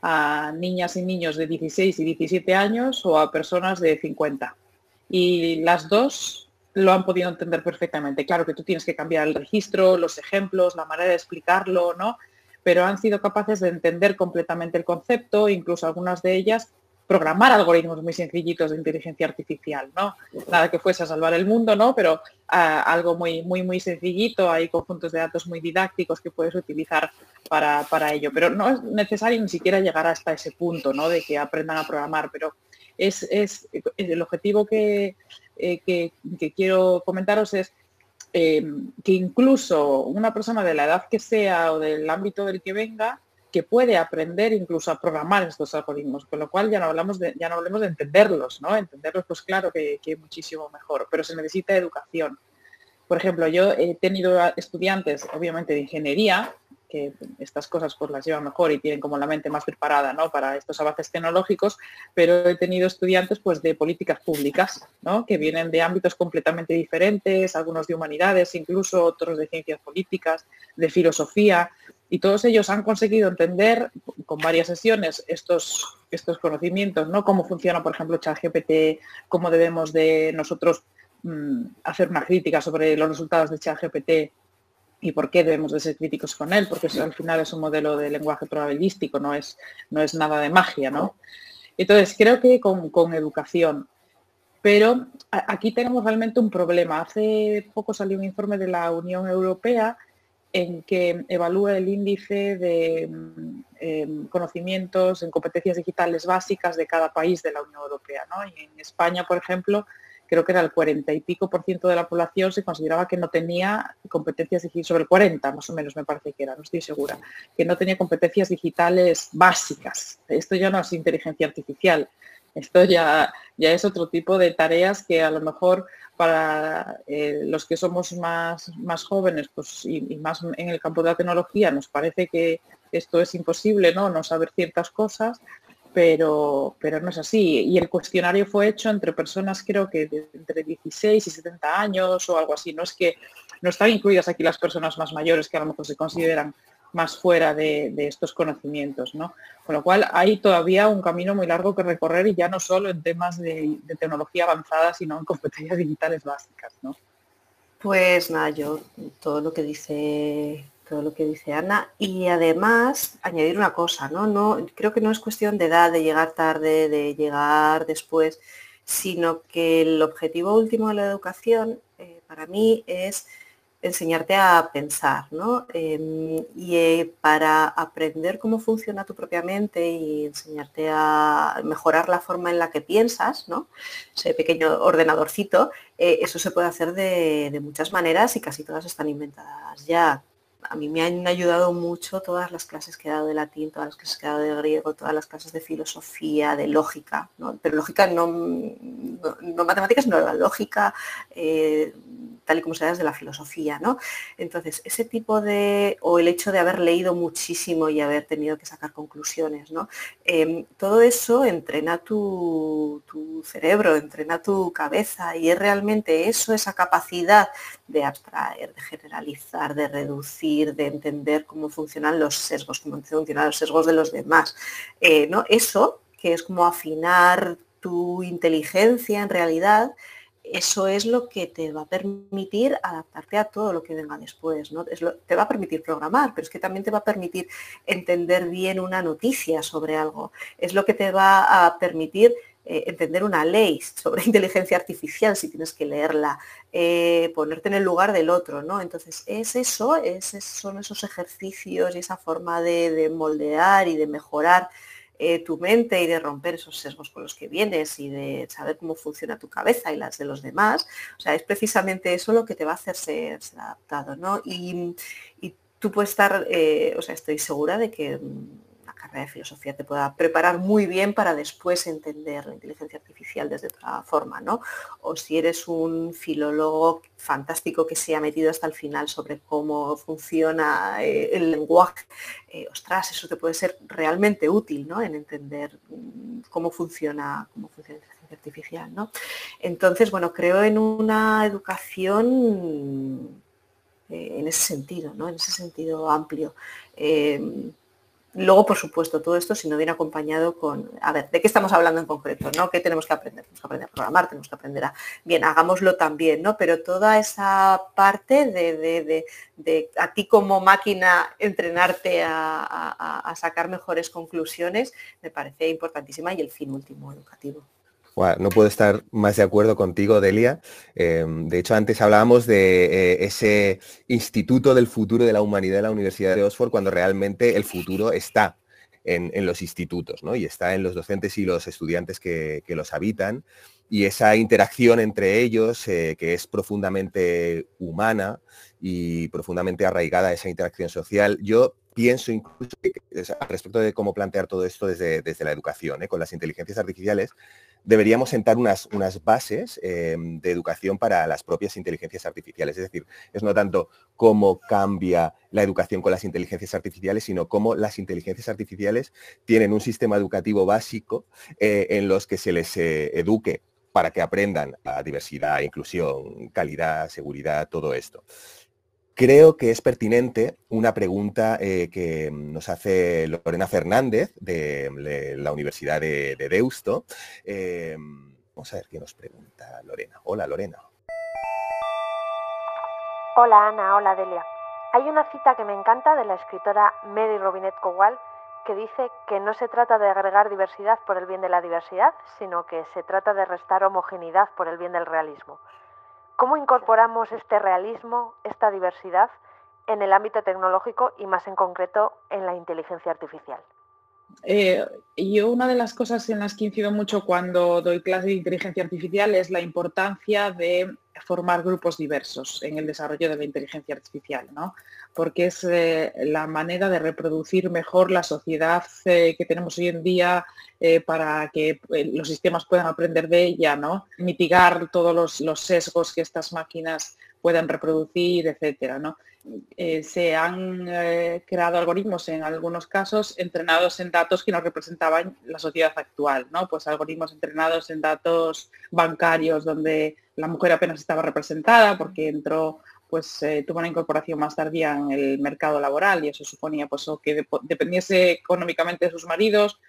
a niñas y niños de 16 y 17 años o a personas de 50. Y las dos lo han podido entender perfectamente. Claro que tú tienes que cambiar el registro, los ejemplos, la manera de explicarlo, ¿no? Pero han sido capaces de entender completamente el concepto, incluso algunas de ellas programar algoritmos muy sencillitos de inteligencia artificial, ¿no? Nada que fuese a salvar el mundo, ¿no? Pero ah, algo muy, muy, muy sencillito, hay conjuntos de datos muy didácticos que puedes utilizar para, ello. Pero no es necesario ni siquiera llegar hasta ese punto, ¿no? De que aprendan a programar, pero es, el objetivo que, eh, que quiero comentaros es eh, que incluso una persona de la edad que sea o del ámbito del que venga, que puede aprender incluso a programar estos algoritmos, con lo cual ya no hablamos de, ya no hablemos de entenderlos, ¿no? Entenderlos, pues claro que, que muchísimo mejor, pero se necesita educación. Por ejemplo, yo he tenido estudiantes, obviamente, de ingeniería, que estas cosas pues las llevan mejor y tienen como la mente más preparada ¿no? para estos avances tecnológicos, pero he tenido estudiantes pues de políticas públicas, ¿no? que vienen de ámbitos completamente diferentes, algunos de humanidades, incluso otros de ciencias políticas, de filosofía, y todos ellos han conseguido entender con varias sesiones estos, estos conocimientos, ¿no? Cómo funciona, por ejemplo, ChatGPT, cómo debemos de nosotros mm, hacer una crítica sobre los resultados de ChatGPT y por qué debemos de ser críticos con él, porque al final es un modelo de lenguaje probabilístico, no es, no es nada de magia, ¿no? Entonces, creo que con, con educación. Pero aquí tenemos realmente un problema. Hace poco salió un informe de la Unión Europea en que evalúa el índice de em, conocimientos en competencias digitales básicas de cada país de la Unión Europea. Y en España, por ejemplo, creo que era el 40 y pico por ciento de la población se consideraba que no tenía competencias digitales, sobre el 40 más o menos me parece que era, no estoy segura, que no tenía competencias digitales básicas. Esto ya no es inteligencia artificial, esto ya, ya es otro tipo de tareas que a lo mejor para eh, los que somos más, más jóvenes pues, y, más en el campo de la tecnología nos parece que esto es imposible, ¿no? No saber ciertas cosas, pero, pero no es así. Y el cuestionario fue hecho entre personas creo que de entre 16 y 70 años o algo así. No es que no están incluidas aquí las personas más mayores que a lo mejor se consideran más fuera de, estos conocimientos, ¿no? Con lo cual hay todavía un camino muy largo que recorrer y ya no solo en temas de, tecnología avanzada, sino en competencias digitales básicas, ¿no? Pues nada, yo todo lo que dice todo lo que dice Ana y además añadir una cosa, ¿no? no creo que no es cuestión de edad, de llegar tarde, de llegar después, sino que el objetivo último de la educación eh, para mí es enseñarte a pensar, ¿no? Em, y eh, para aprender cómo funciona tu propia mente y enseñarte a mejorar la forma en la que piensas, ¿no? Ese pequeño ordenadorcito, eh, eso se puede hacer de, de, muchas maneras y casi todas están inventadas ya a mí me han ayudado mucho todas las clases que he dado de latín, todas las clases que he dado de griego, todas las clases de filosofía, de lógica, pero lógica no, no, matemáticas, sino la lógica eh, tal y como se da desde la filosofía. ¿no? Entonces, ese tipo de, o el hecho de haber leído muchísimo y haber tenido que sacar conclusiones, ¿no? Em, todo eso entrena tu, tu cerebro, entrena tu cabeza y es realmente eso, esa capacidad de abstraer, de generalizar, de reducir, de entender cómo funcionan los sesgos, cómo funcionan los sesgos de los demás. Eh, ¿no? Eso, que es como afinar tu inteligencia en realidad, eso es lo que te va a permitir adaptarte a todo lo que venga después. ¿no? te va a permitir programar, pero es que también te va a permitir entender bien una noticia sobre algo. Es lo que te va a permitir eh, entender una ley sobre (laughs) inteligencia artificial si tienes que leerla, eh, ponerte en el lugar del otro, ¿no? Entonces, es eso, son esos ejercicios y esa forma de, moldear y de mejorar eh, tu mente y de romper esos sesgos con los que vienes y de saber cómo funciona tu cabeza y las de los demás. O sea, es precisamente eso lo que te va a hacer ser, adaptado, ¿no? Y, y tú puedes estar, o sea, estoy segura de que carrera de filosofía te pueda preparar muy bien para después entender la inteligencia artificial desde otra forma, ¿no? O si eres un filólogo fantástico que se ha metido hasta el final sobre cómo funciona eh, el lenguaje, eh, ostras, eso te puede ser realmente útil, ¿no? En entender mm, cómo funciona, cómo funciona la inteligencia artificial, ¿no? Entonces, bueno, creo en una educación eh, en ese sentido, ¿no? En ese sentido amplio. Luego, por supuesto, todo esto si no viene acompañado con, a ver, ¿de qué estamos hablando en concreto? ¿no? ¿Qué tenemos que aprender? Tenemos que aprender a programar, tenemos que aprender a, bien, hagámoslo también, ¿no? Pero toda esa parte de, a ti como máquina entrenarte a sacar mejores conclusiones me parece importantísima y el fin último educativo no puedo estar más de acuerdo contigo, Delia. Em, de hecho, antes hablábamos de eh, ese instituto del futuro de la humanidad de la Universidad de Oxford, cuando realmente el futuro está en, los institutos, ¿no? Y está en los docentes y los estudiantes que, los habitan. Y esa interacción entre ellos, eh, que es profundamente humana y profundamente arraigada esa interacción social, yo pienso incluso respecto de cómo plantear todo esto desde, desde la educación, ¿eh? con las inteligencias artificiales, deberíamos sentar unas, unas bases em, de educación para las propias inteligencias artificiales. Es decir, es no tanto cómo cambia la educación con las inteligencias artificiales, sino cómo las inteligencias artificiales tienen un sistema educativo básico eh, en los que se les eh, eduque para que aprendan a diversidad, inclusión, calidad, seguridad, todo esto. Creo que es pertinente una pregunta eh, que nos hace Lorena Fernández de, la Universidad de, Deusto. Eh, vamos a ver qué nos pregunta Lorena. Hola Lorena. Hola Ana, hola Delia. Hay una cita que me encanta de la escritora Mary Robinette Kowal que dice que no se trata de agregar diversidad por el bien de la diversidad, sino que se trata de restar homogeneidad por el bien del realismo. ¿Cómo incorporamos este realismo, esta diversidad, en el ámbito tecnológico y más en concreto en la inteligencia artificial? Eh, yo una de las cosas en las que incido mucho cuando doy clase de inteligencia artificial es la importancia de formar grupos diversos en el desarrollo de la inteligencia artificial, ¿no? porque es eh, la manera de reproducir mejor la sociedad eh, que tenemos hoy en día para que los sistemas puedan aprender de ella, ¿no? mitigar todos los, los, sesgos que estas máquinas puedan reproducir, etcétera. ¿no? Eh, se han eh, creado algoritmos en algunos casos entrenados en datos que no representaban la sociedad actual, ¿no? Pues algoritmos entrenados en datos bancarios donde la mujer apenas estaba representada porque entró pues eh, tuvo una incorporación más tardía en el mercado laboral y eso suponía pues que dependiese económicamente de sus maridos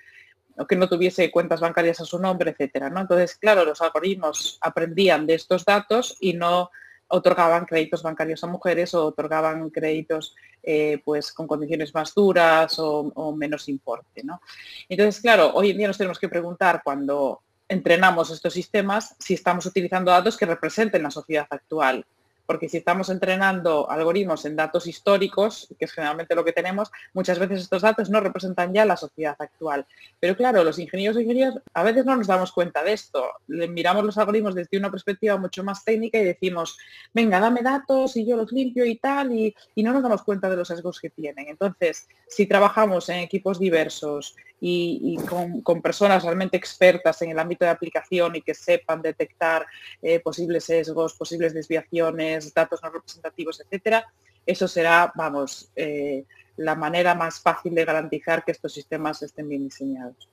o que no tuviese cuentas bancarias a su nombre, etcétera, ¿no? Entonces, claro, los algoritmos aprendían de estos datos y no otorgaban créditos bancarios a mujeres o otorgaban créditos eh, pues con condiciones más duras o, menos importe. ¿no? Entonces, claro, hoy en día nos tenemos que preguntar cuando entrenamos estos sistemas si estamos utilizando datos que representen la sociedad actual porque si estamos entrenando algoritmos en datos históricos, que es generalmente lo que tenemos, muchas veces estos datos no representan ya la sociedad actual. Pero claro, los ingenieros e ingenieros a veces no nos damos cuenta de esto. miramos los algoritmos desde una perspectiva mucho más técnica y decimos, venga, dame datos y yo los limpio y tal, y, no nos damos cuenta de los sesgos que tienen. Entonces, si trabajamos en equipos diversos y, con, personas realmente expertas en el ámbito de aplicación y que sepan detectar eh, posibles sesgos, posibles desviaciones, datos no representativos, etcétera, eso será, vamos, eh, la manera más fácil de garantizar que estos sistemas estén bien diseñados.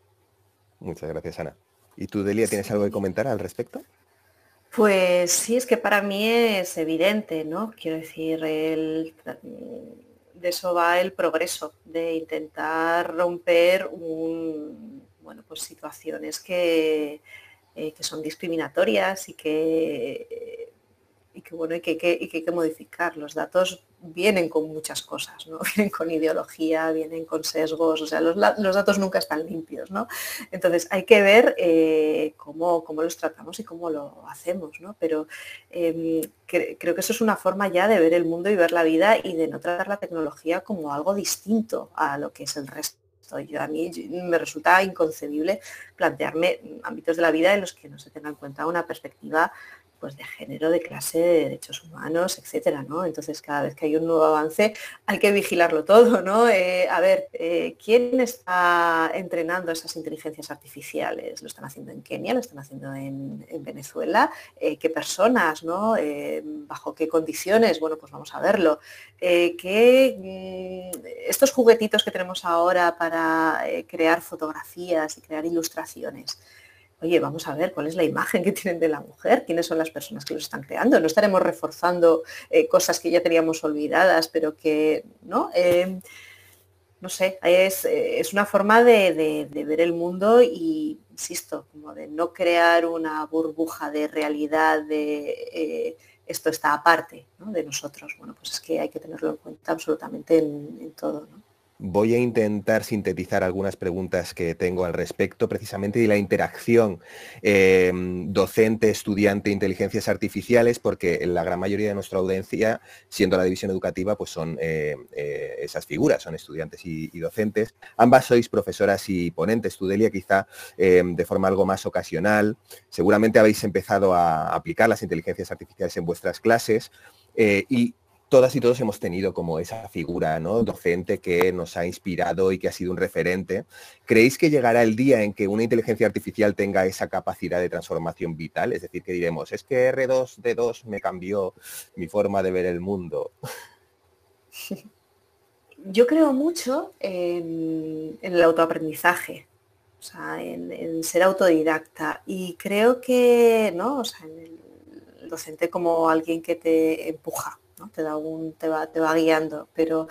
Muchas gracias, Ana. ¿Y tú, Delia, tienes algo que comentar al respecto? Pues sí, es que para mí es evidente, ¿no? Quiero decir, de eso va el progreso, de intentar romper un, bueno, pues situaciones que, eh, que son discriminatorias y que y que bueno, y que, hay que modificar. Los datos vienen con muchas cosas, ¿no? (laughs) Vienen con ideología, vienen con sesgos, o sea, los, datos nunca están limpios, ¿no? Entonces hay que ver eh, cómo, cómo, los tratamos y cómo lo hacemos, ¿no? Pero em, creo que eso es una forma ya de ver el mundo y ver la vida y de no tratar la tecnología como algo distinto a lo que es el resto. Yo, a mí me resulta inconcebible plantearme ámbitos de la vida en los que no se tenga en cuenta una perspectiva pues de género, de clase, de derechos humanos, etcétera, ¿no? Entonces, cada vez que hay un nuevo avance, hay que vigilarlo todo, ¿no? Eh, a ver, eh, ¿quién está entrenando esas inteligencias artificiales? ¿Lo están haciendo en Kenia? ¿Lo están haciendo en, Venezuela? Eh, ¿Qué personas, no? ¿Bajo qué condiciones? Bueno, pues vamos a verlo. ¿qué, mm, estos juguetitos que tenemos ahora para crear fotografías y crear ilustraciones, oye, vamos a ver cuál es la imagen que tienen de la mujer, quiénes son las personas que los están creando. No estaremos reforzando eh, cosas que ya teníamos olvidadas, pero que, ¿no? Em, no sé, es, es una forma de, ver el mundo y, insisto, como de no crear una burbuja de realidad de eh, esto está aparte de nosotros. Bueno, pues es que hay que tenerlo en cuenta absolutamente en, todo. Voy a intentar sintetizar algunas preguntas que tengo al respecto, precisamente de la interacción em, docente-estudiante inteligencias artificiales, porque la gran mayoría de nuestra audiencia, siendo la división educativa, pues son eh, eh, esas figuras, son estudiantes y, docentes. Ambas sois profesoras y ponentes, Tudelia quizá em, de forma algo más ocasional. Seguramente habéis empezado a aplicar las inteligencias artificiales en vuestras clases. Eh, y todas y todos hemos tenido como esa figura ¿no? docente que nos ha inspirado y que ha sido un referente. ¿Creéis que llegará el día en que una inteligencia artificial tenga esa capacidad de transformación vital? Es decir, que diremos, es que R2D2 me cambió mi forma de ver el mundo. Yo creo mucho en, el autoaprendizaje, o sea, en, ser autodidacta. Y creo que, ¿no? O sea, en el docente como alguien que te empuja te, da un, te, va, te va guiando, pero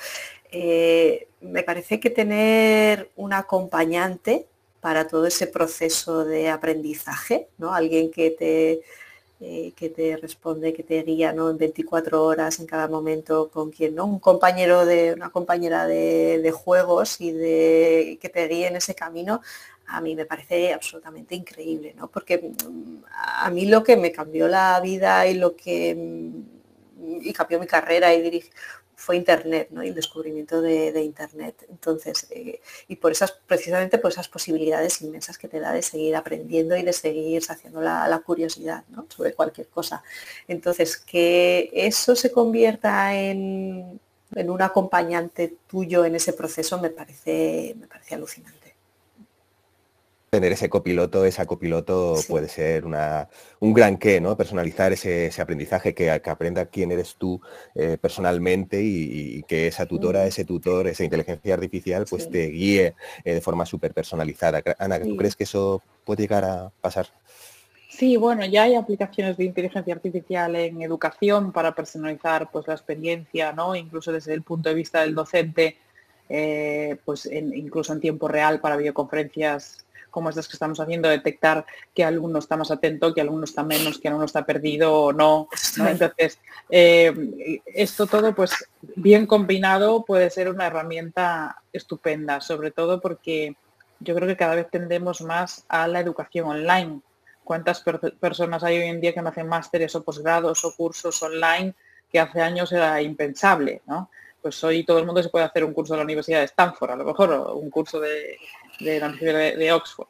eh, me parece que tener un acompañante para todo ese proceso de aprendizaje, ¿no? alguien que te, eh, que te responde, que te guía ¿no? en 24 horas en cada momento con quien, ¿no? Un compañero de, una compañera de, juegos y de que te guíe en ese camino, a mí me parece absolutamente increíble, ¿no? Porque mm, a mí lo que me cambió la vida y lo que mm, y cambió mi carrera y dirige, fue Internet ¿no? y el descubrimiento de, Internet. Entonces, eh, y por esas, precisamente por esas posibilidades inmensas que te da de seguir aprendiendo y de seguir haciendo la, curiosidad sobre cualquier cosa. Entonces, que eso se convierta en, en, un acompañante tuyo en ese proceso me parece, me parece alucinante tener ese copiloto, esa copiloto puede ser una, un gran qué, ¿no? Personalizar ese, aprendizaje, que, aprenda quién eres tú eh, personalmente y, que esa tutora, ese tutor, esa inteligencia artificial, pues te guíe eh, de forma súper personalizada. Ana, ¿tú crees que eso puede llegar a pasar? Sí, bueno, ya hay aplicaciones de inteligencia artificial en educación para personalizar pues, la experiencia, ¿no? Incluso desde el punto de vista del docente, eh, pues incluso en tiempo real para videoconferencias como estas que estamos haciendo, detectar qué alumno está más atento, qué alumno está menos, qué alumno está perdido o no. Entonces, eh, esto todo, pues bien combinado, puede ser una herramienta estupenda, sobre todo porque yo creo que cada vez tendemos más a la educación online. ¿Cuántas personas hay hoy en día que no hacen másteres o posgrados o cursos online que hace años era impensable? ¿no? Pues hoy todo el mundo se puede hacer un curso en la Universidad de Stanford, a lo mejor, o un curso de, de la de, Oxford.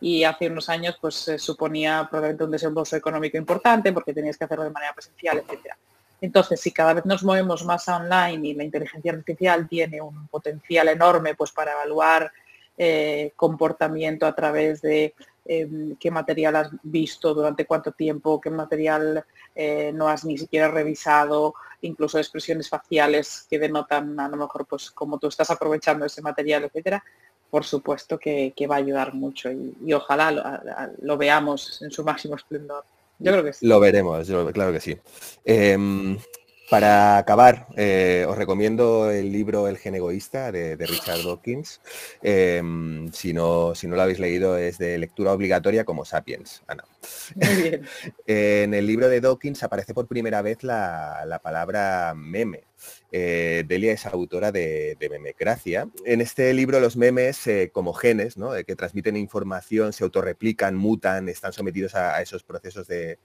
Y hace unos años pues suponía probablemente un desembolso económico importante porque tenías que hacerlo de manera presencial, etcétera. Entonces, si cada vez nos movemos más online y la inteligencia artificial tiene un potencial enorme pues, para evaluar eh, comportamiento a través de em, qué material has visto, durante cuánto tiempo, qué material eh, no has ni siquiera revisado, incluso expresiones faciales que denotan a lo mejor pues cómo tú estás aprovechando ese material, etcétera, por supuesto que, va a ayudar mucho y, ojalá lo, veamos en su máximo esplendor. Yo creo que sí. Lo veremos, claro que sí. Em, para acabar, eh, os recomiendo el libro El gen egoísta de, Richard Dawkins. Em, si, no, si no lo habéis leído, es de lectura obligatoria como Sapiens, Ana. Muy bien. (laughs) en el libro de Dawkins aparece por primera vez la palabra meme. Eh, Delia es autora de, Memecracia. En este libro los memes eh, como genes, ¿no? que transmiten información, se autorreplican, mutan, están sometidos a, esos procesos de,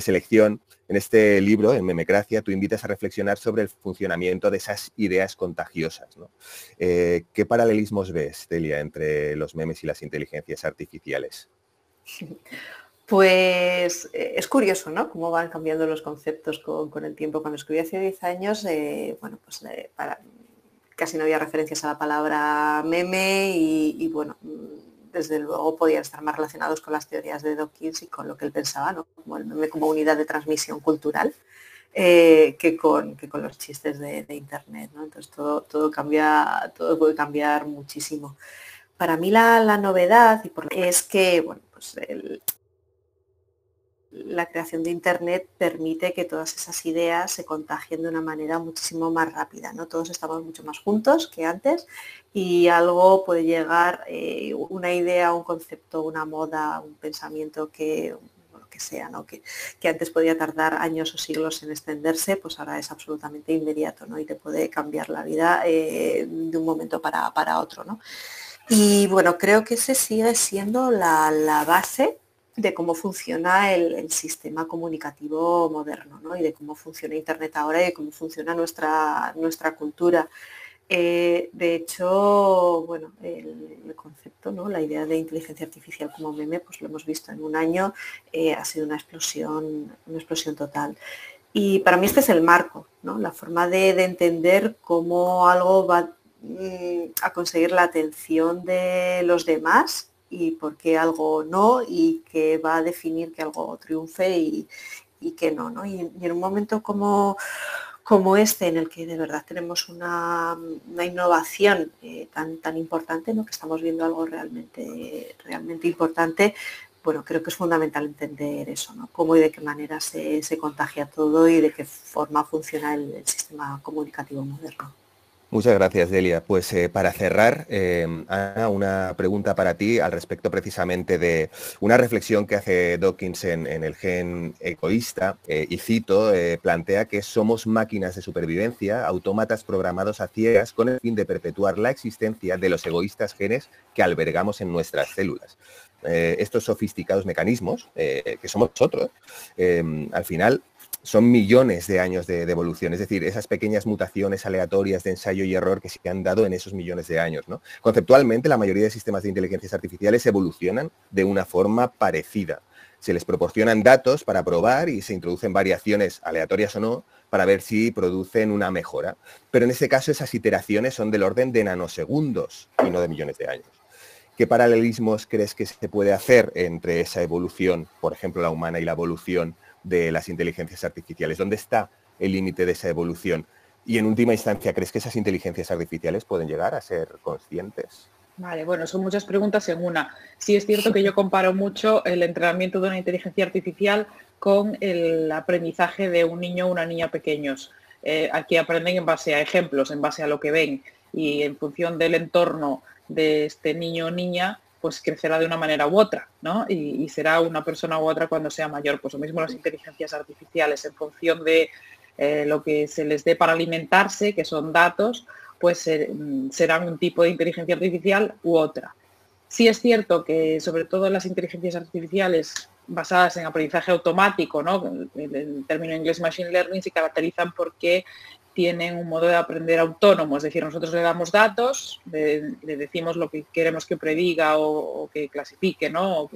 selección. En este libro, en Memecracia, tú invitas a reflexionar sobre el funcionamiento de esas ideas contagiosas. Eh, ¿Qué paralelismos ves, Delia, entre los memes y las inteligencias artificiales? (laughs) Pues eh, es curioso, ¿no? Cómo van cambiando los conceptos con, el tiempo. Cuando escribí hace 10 años, eh, bueno, pues eh, casi no había referencias a la palabra meme y, bueno, desde luego podían estar más relacionados con las teorías de Dawkins y con lo que él pensaba, ¿no? Como el meme como unidad de transmisión cultural. que, con, con los chistes de, internet. ¿no? Entonces todo, todo, cambia, todo puede cambiar muchísimo. Para mí la, novedad es que bueno, pues el, la creación de Internet permite que todas esas ideas se contagien de una manera muchísimo más rápida. ¿no? Todos estamos mucho más juntos que antes y algo puede llegar, eh, una idea, un concepto, una moda, un pensamiento que lo que sea, ¿no? que, antes podía tardar años o siglos en extenderse, pues ahora es absolutamente inmediato ¿no? y te puede cambiar la vida eh, de un momento para, otro. ¿no? Y bueno, creo que ese sigue siendo la, la base de cómo funciona el, sistema comunicativo moderno ¿no? y de cómo funciona Internet ahora y de cómo funciona nuestra, nuestra cultura. Eh, de hecho, bueno, el, concepto, ¿no? la idea de inteligencia artificial como meme, pues lo hemos visto en un año, eh, ha sido una explosión, una explosión total. Y para mí este es el marco, ¿no? la forma de, entender cómo algo va mm, a conseguir la atención de los demás y por qué algo no y que va a definir que algo triunfe y, y que no, ¿no? Y, en un momento como, como este, en el que de verdad tenemos una, innovación eh, tan, tan importante, ¿no? que estamos viendo algo realmente, realmente importante, bueno, creo que es fundamental entender eso, ¿no? Cómo y de qué manera se, contagia todo y de qué forma funciona el sistema comunicativo moderno. Muchas gracias, Delia. Pues eh, para cerrar, eh, Ana, una pregunta para ti al respecto precisamente de una reflexión que hace Dawkins en, el gen egoísta, eh, y cito, plantea que somos máquinas de supervivencia, autómatas programados a ciegas con el fin de perpetuar la existencia de los egoístas genes que albergamos en nuestras células. estos sofisticados mecanismos, que somos nosotros, al final son millones de años de, evolución, es decir, esas pequeñas mutaciones aleatorias de ensayo y error que se han dado en esos millones de años. Conceptualmente, la mayoría de sistemas de inteligencias artificiales evolucionan de una forma parecida. Se les proporcionan datos para probar y se introducen variaciones aleatorias o no para ver si producen una mejora. Pero en este caso esas iteraciones son del orden de nanosegundos y no de millones de años. ¿Qué paralelismos crees que se puede hacer entre esa evolución, por ejemplo, la humana y la evolución de las inteligencias artificiales? ¿Dónde está el límite de esa evolución? Y en última instancia, ¿crees que esas inteligencias artificiales pueden llegar a ser conscientes? Vale, bueno, son muchas preguntas en una. Sí es cierto que yo comparo mucho el entrenamiento de una inteligencia artificial con el aprendizaje de un niño o una niña pequeños. Eh, aquí aprenden en base a ejemplos, en base a lo que ven y en función del entorno de este niño o niña, pues crecerá de una manera u otra, ¿no? Y, será una persona u otra cuando sea mayor. Pues lo mismo las inteligencias artificiales, en función de eh, lo que se les dé para alimentarse, que son datos, pues mm, serán un tipo de inteligencia artificial u otra. Sí es cierto que sobre todo las inteligencias artificiales basadas en aprendizaje automático, ¿no? el, el término inglés machine learning, se caracterizan porque tienen un modo de aprender autónomo, es decir, nosotros le damos datos, le, decimos lo que queremos que prediga o, que clasifique, ¿no? o,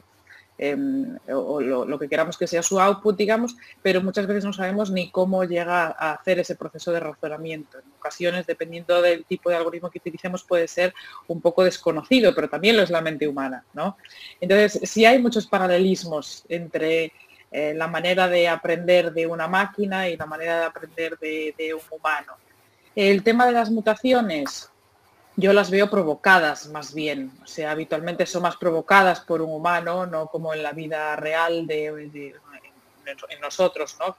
em, lo, que queramos que sea su output, digamos, pero muchas veces no sabemos ni cómo llega a hacer ese proceso de razonamiento. En ocasiones, dependiendo del tipo de algoritmo que utilicemos, puede ser un poco desconocido, pero también lo es la mente humana. ¿no? Entonces, sí hay muchos paralelismos entre eh, la manera de aprender de una máquina y la manera de aprender de, un humano. El tema de las mutaciones, yo las veo provocadas más bien, o sea, habitualmente son más provocadas por un humano, no como en la vida real de, en nosotros, ¿no?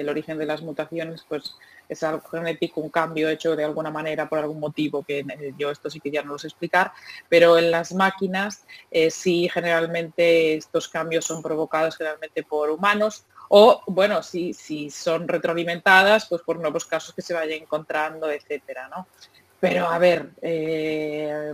El origen de las mutaciones, pues es algo genético, un cambio hecho de alguna manera por algún motivo, que eh, yo esto sí que ya no lo explicar, pero en las máquinas eh, sí generalmente estos cambios son provocados generalmente por humanos o, bueno, si, si son retroalimentadas, pues por nuevos casos que se vayan encontrando, etcétera, ¿no? Pero a ver, eh,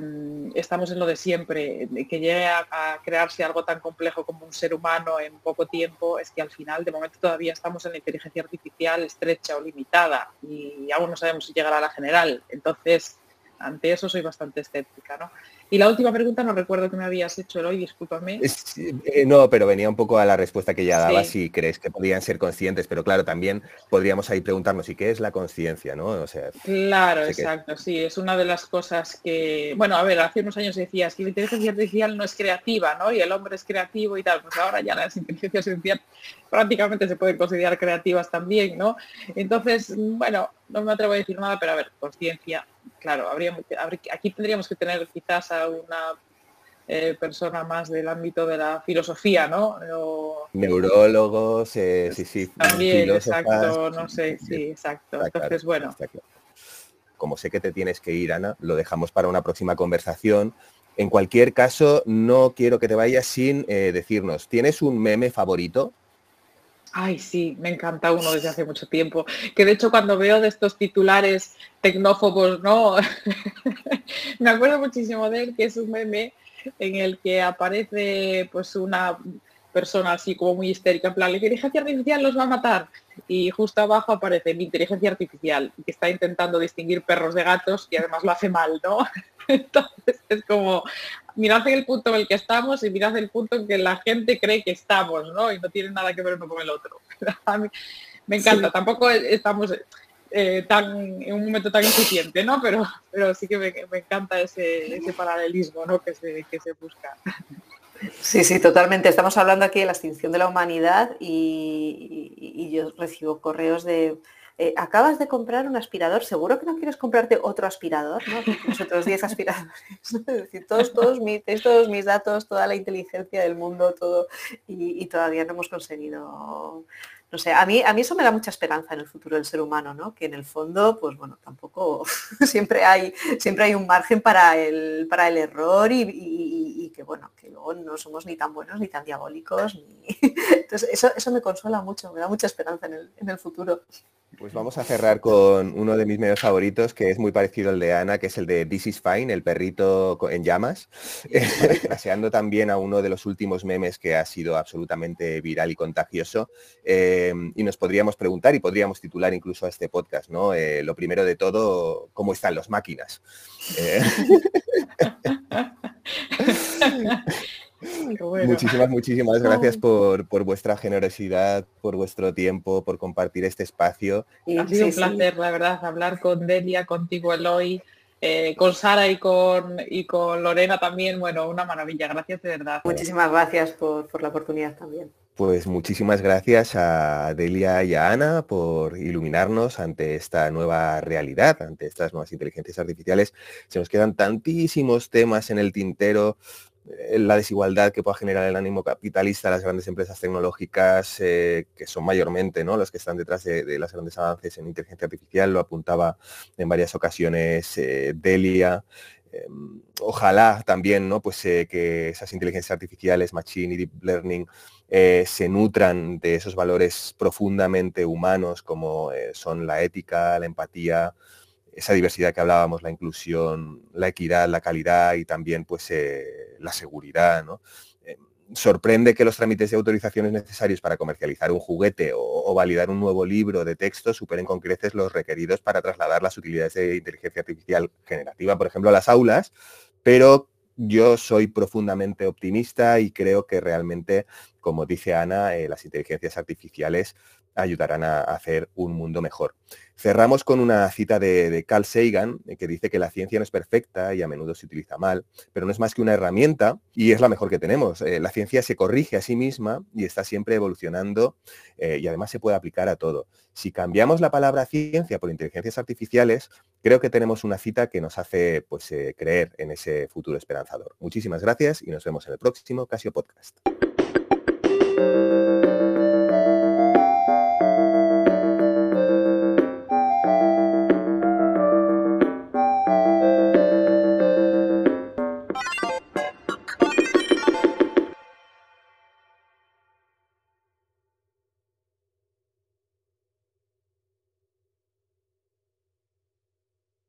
estamos en lo de siempre, que llegue a, crearse algo tan complejo como un ser humano en poco tiempo, es que al final de momento todavía estamos en la inteligencia artificial estrecha o limitada y aún no sabemos si llegará a la general. Entonces, ante eso soy bastante escéptica, ¿no? Y la última pregunta, no recuerdo que me habías hecho hoy, discúlpame. Eh, no, pero venía un poco a la respuesta que ya daba, si crees que podrían ser conscientes, pero claro, también podríamos ahí preguntarnos, ¿y qué es la conciencia? ¿no? O sea, claro, exacto, sí, es una de las cosas que, bueno, a ver, hace unos años decías que la inteligencia artificial no es creativa, ¿no? Y el hombre es creativo y tal, pues ahora ya las inteligencias artificiales prácticamente se pueden considerar creativas también, ¿no? Entonces, bueno, no me atrevo a decir nada, pero a ver, conciencia, claro, habría, aquí tendríamos que tener quizás a una eh, persona más del ámbito de la filosofía, ¿no? Neurólogos, eh, sí, sí. También, exacto, no sé, sí, exacto. Entonces, bueno. Como sé que te tienes que ir, Ana, lo dejamos para una próxima conversación. En cualquier caso, no quiero que te vayas sin eh, decirnos, ¿tienes un meme favorito? Ay, sí, me encanta uno desde hace mucho tiempo. Que de hecho cuando veo de estos titulares tecnófobos, ¿no? (laughs) me acuerdo muchísimo de él, que es un meme en el que aparece pues una persona así como muy histérica, en plan, la inteligencia artificial los va a matar. Y justo abajo aparece mi inteligencia artificial, que está intentando distinguir perros de gatos y además lo hace mal, ¿no? (laughs) Entonces es como, mirad el punto en el que estamos y mirad el punto en que la gente cree que estamos, ¿no? Y no tiene nada que ver uno con el otro. (laughs) me encanta, tampoco estamos eh, tan en un momento tan insuficiente, ¿no? Pero, pero sí que me, encanta ese, paralelismo ¿no? que, se, que se busca. Sí, sí, totalmente. Estamos hablando aquí de la extinción de la humanidad y yo recibo correos de eh, acabas de comprar un aspirador, seguro que no quieres comprarte otro aspirador, ¿no? Nosotros 10 aspiradores. Es decir, todos, todos, mis, todos mis datos, toda la inteligencia del mundo, todo, y, y todavía no hemos conseguido no sé, a mí, a mí eso me da mucha esperanza en el futuro del ser humano, ¿no? Que en el fondo, pues bueno, tampoco (laughs) siempre hay, siempre hay un margen para el, para el error y, que bueno, que luego no somos ni tan buenos ni tan diabólicos. (laughs) Entonces, eso, eso me consola mucho, me da mucha esperanza en el, en el futuro. Pues vamos a cerrar con uno de mis medios favoritos, que es muy parecido al de Ana, que es el de This is Fine, el perrito en llamas, (laughs) paseando también a uno de los últimos memes que ha sido absolutamente viral y contagioso. Eh, y nos podríamos preguntar, y podríamos titular incluso a este podcast, ¿no? Eh, lo primero de todo, ¿cómo están las máquinas? Eh, (laughs) Muchísimas, muchísimas gracias por, vuestra generosidad, por vuestro tiempo, por compartir este espacio. ha sido un placer, la verdad, hablar con Delia, contigo Eloy, eh, con Sara y con, y con Lorena también. Bueno, una maravilla, gracias de verdad. Muchísimas gracias por, por la oportunidad también. Pues muchísimas gracias a Delia y a Ana por iluminarnos ante esta nueva realidad, ante estas nuevas inteligencias artificiales. Se nos quedan tantísimos temas en el tintero, eh, la desigualdad que pueda generar el ánimo capitalista las grandes empresas tecnológicas, eh, que son mayormente ¿no? los que están detrás de, de, los grandes avances en inteligencia artificial, lo apuntaba en varias ocasiones eh, Delia. Em, ojalá también ¿no? pues, que esas inteligencias artificiales, machine y deep learning, se nutran de esos valores profundamente humanos como son la ética, la empatía, esa diversidad que hablábamos, la inclusión, la equidad, la calidad y también pues eh, la seguridad. Eh, sorprende que los trámites de autorizaciones necesarios para comercializar un juguete o, validar un nuevo libro de texto superen con creces los requeridos para trasladar las utilidades de inteligencia artificial generativa, por ejemplo, a las aulas, pero yo soy profundamente optimista y creo que realmente, como dice Ana, eh, las inteligencias artificiales ayudarán a hacer un mundo mejor. Cerramos con una cita de, Carl Sagan, eh, que dice que la ciencia no es perfecta y a menudo se utiliza mal, pero no es más que una herramienta y es la mejor que tenemos. Eh, la ciencia se corrige a sí misma y está siempre evolucionando eh, y además se puede aplicar a todo. Si cambiamos la palabra ciencia por inteligencias artificiales, creo que tenemos una cita que nos hace pues, creer en ese futuro esperanzador. Muchísimas gracias y nos vemos en el próximo Casio Podcast.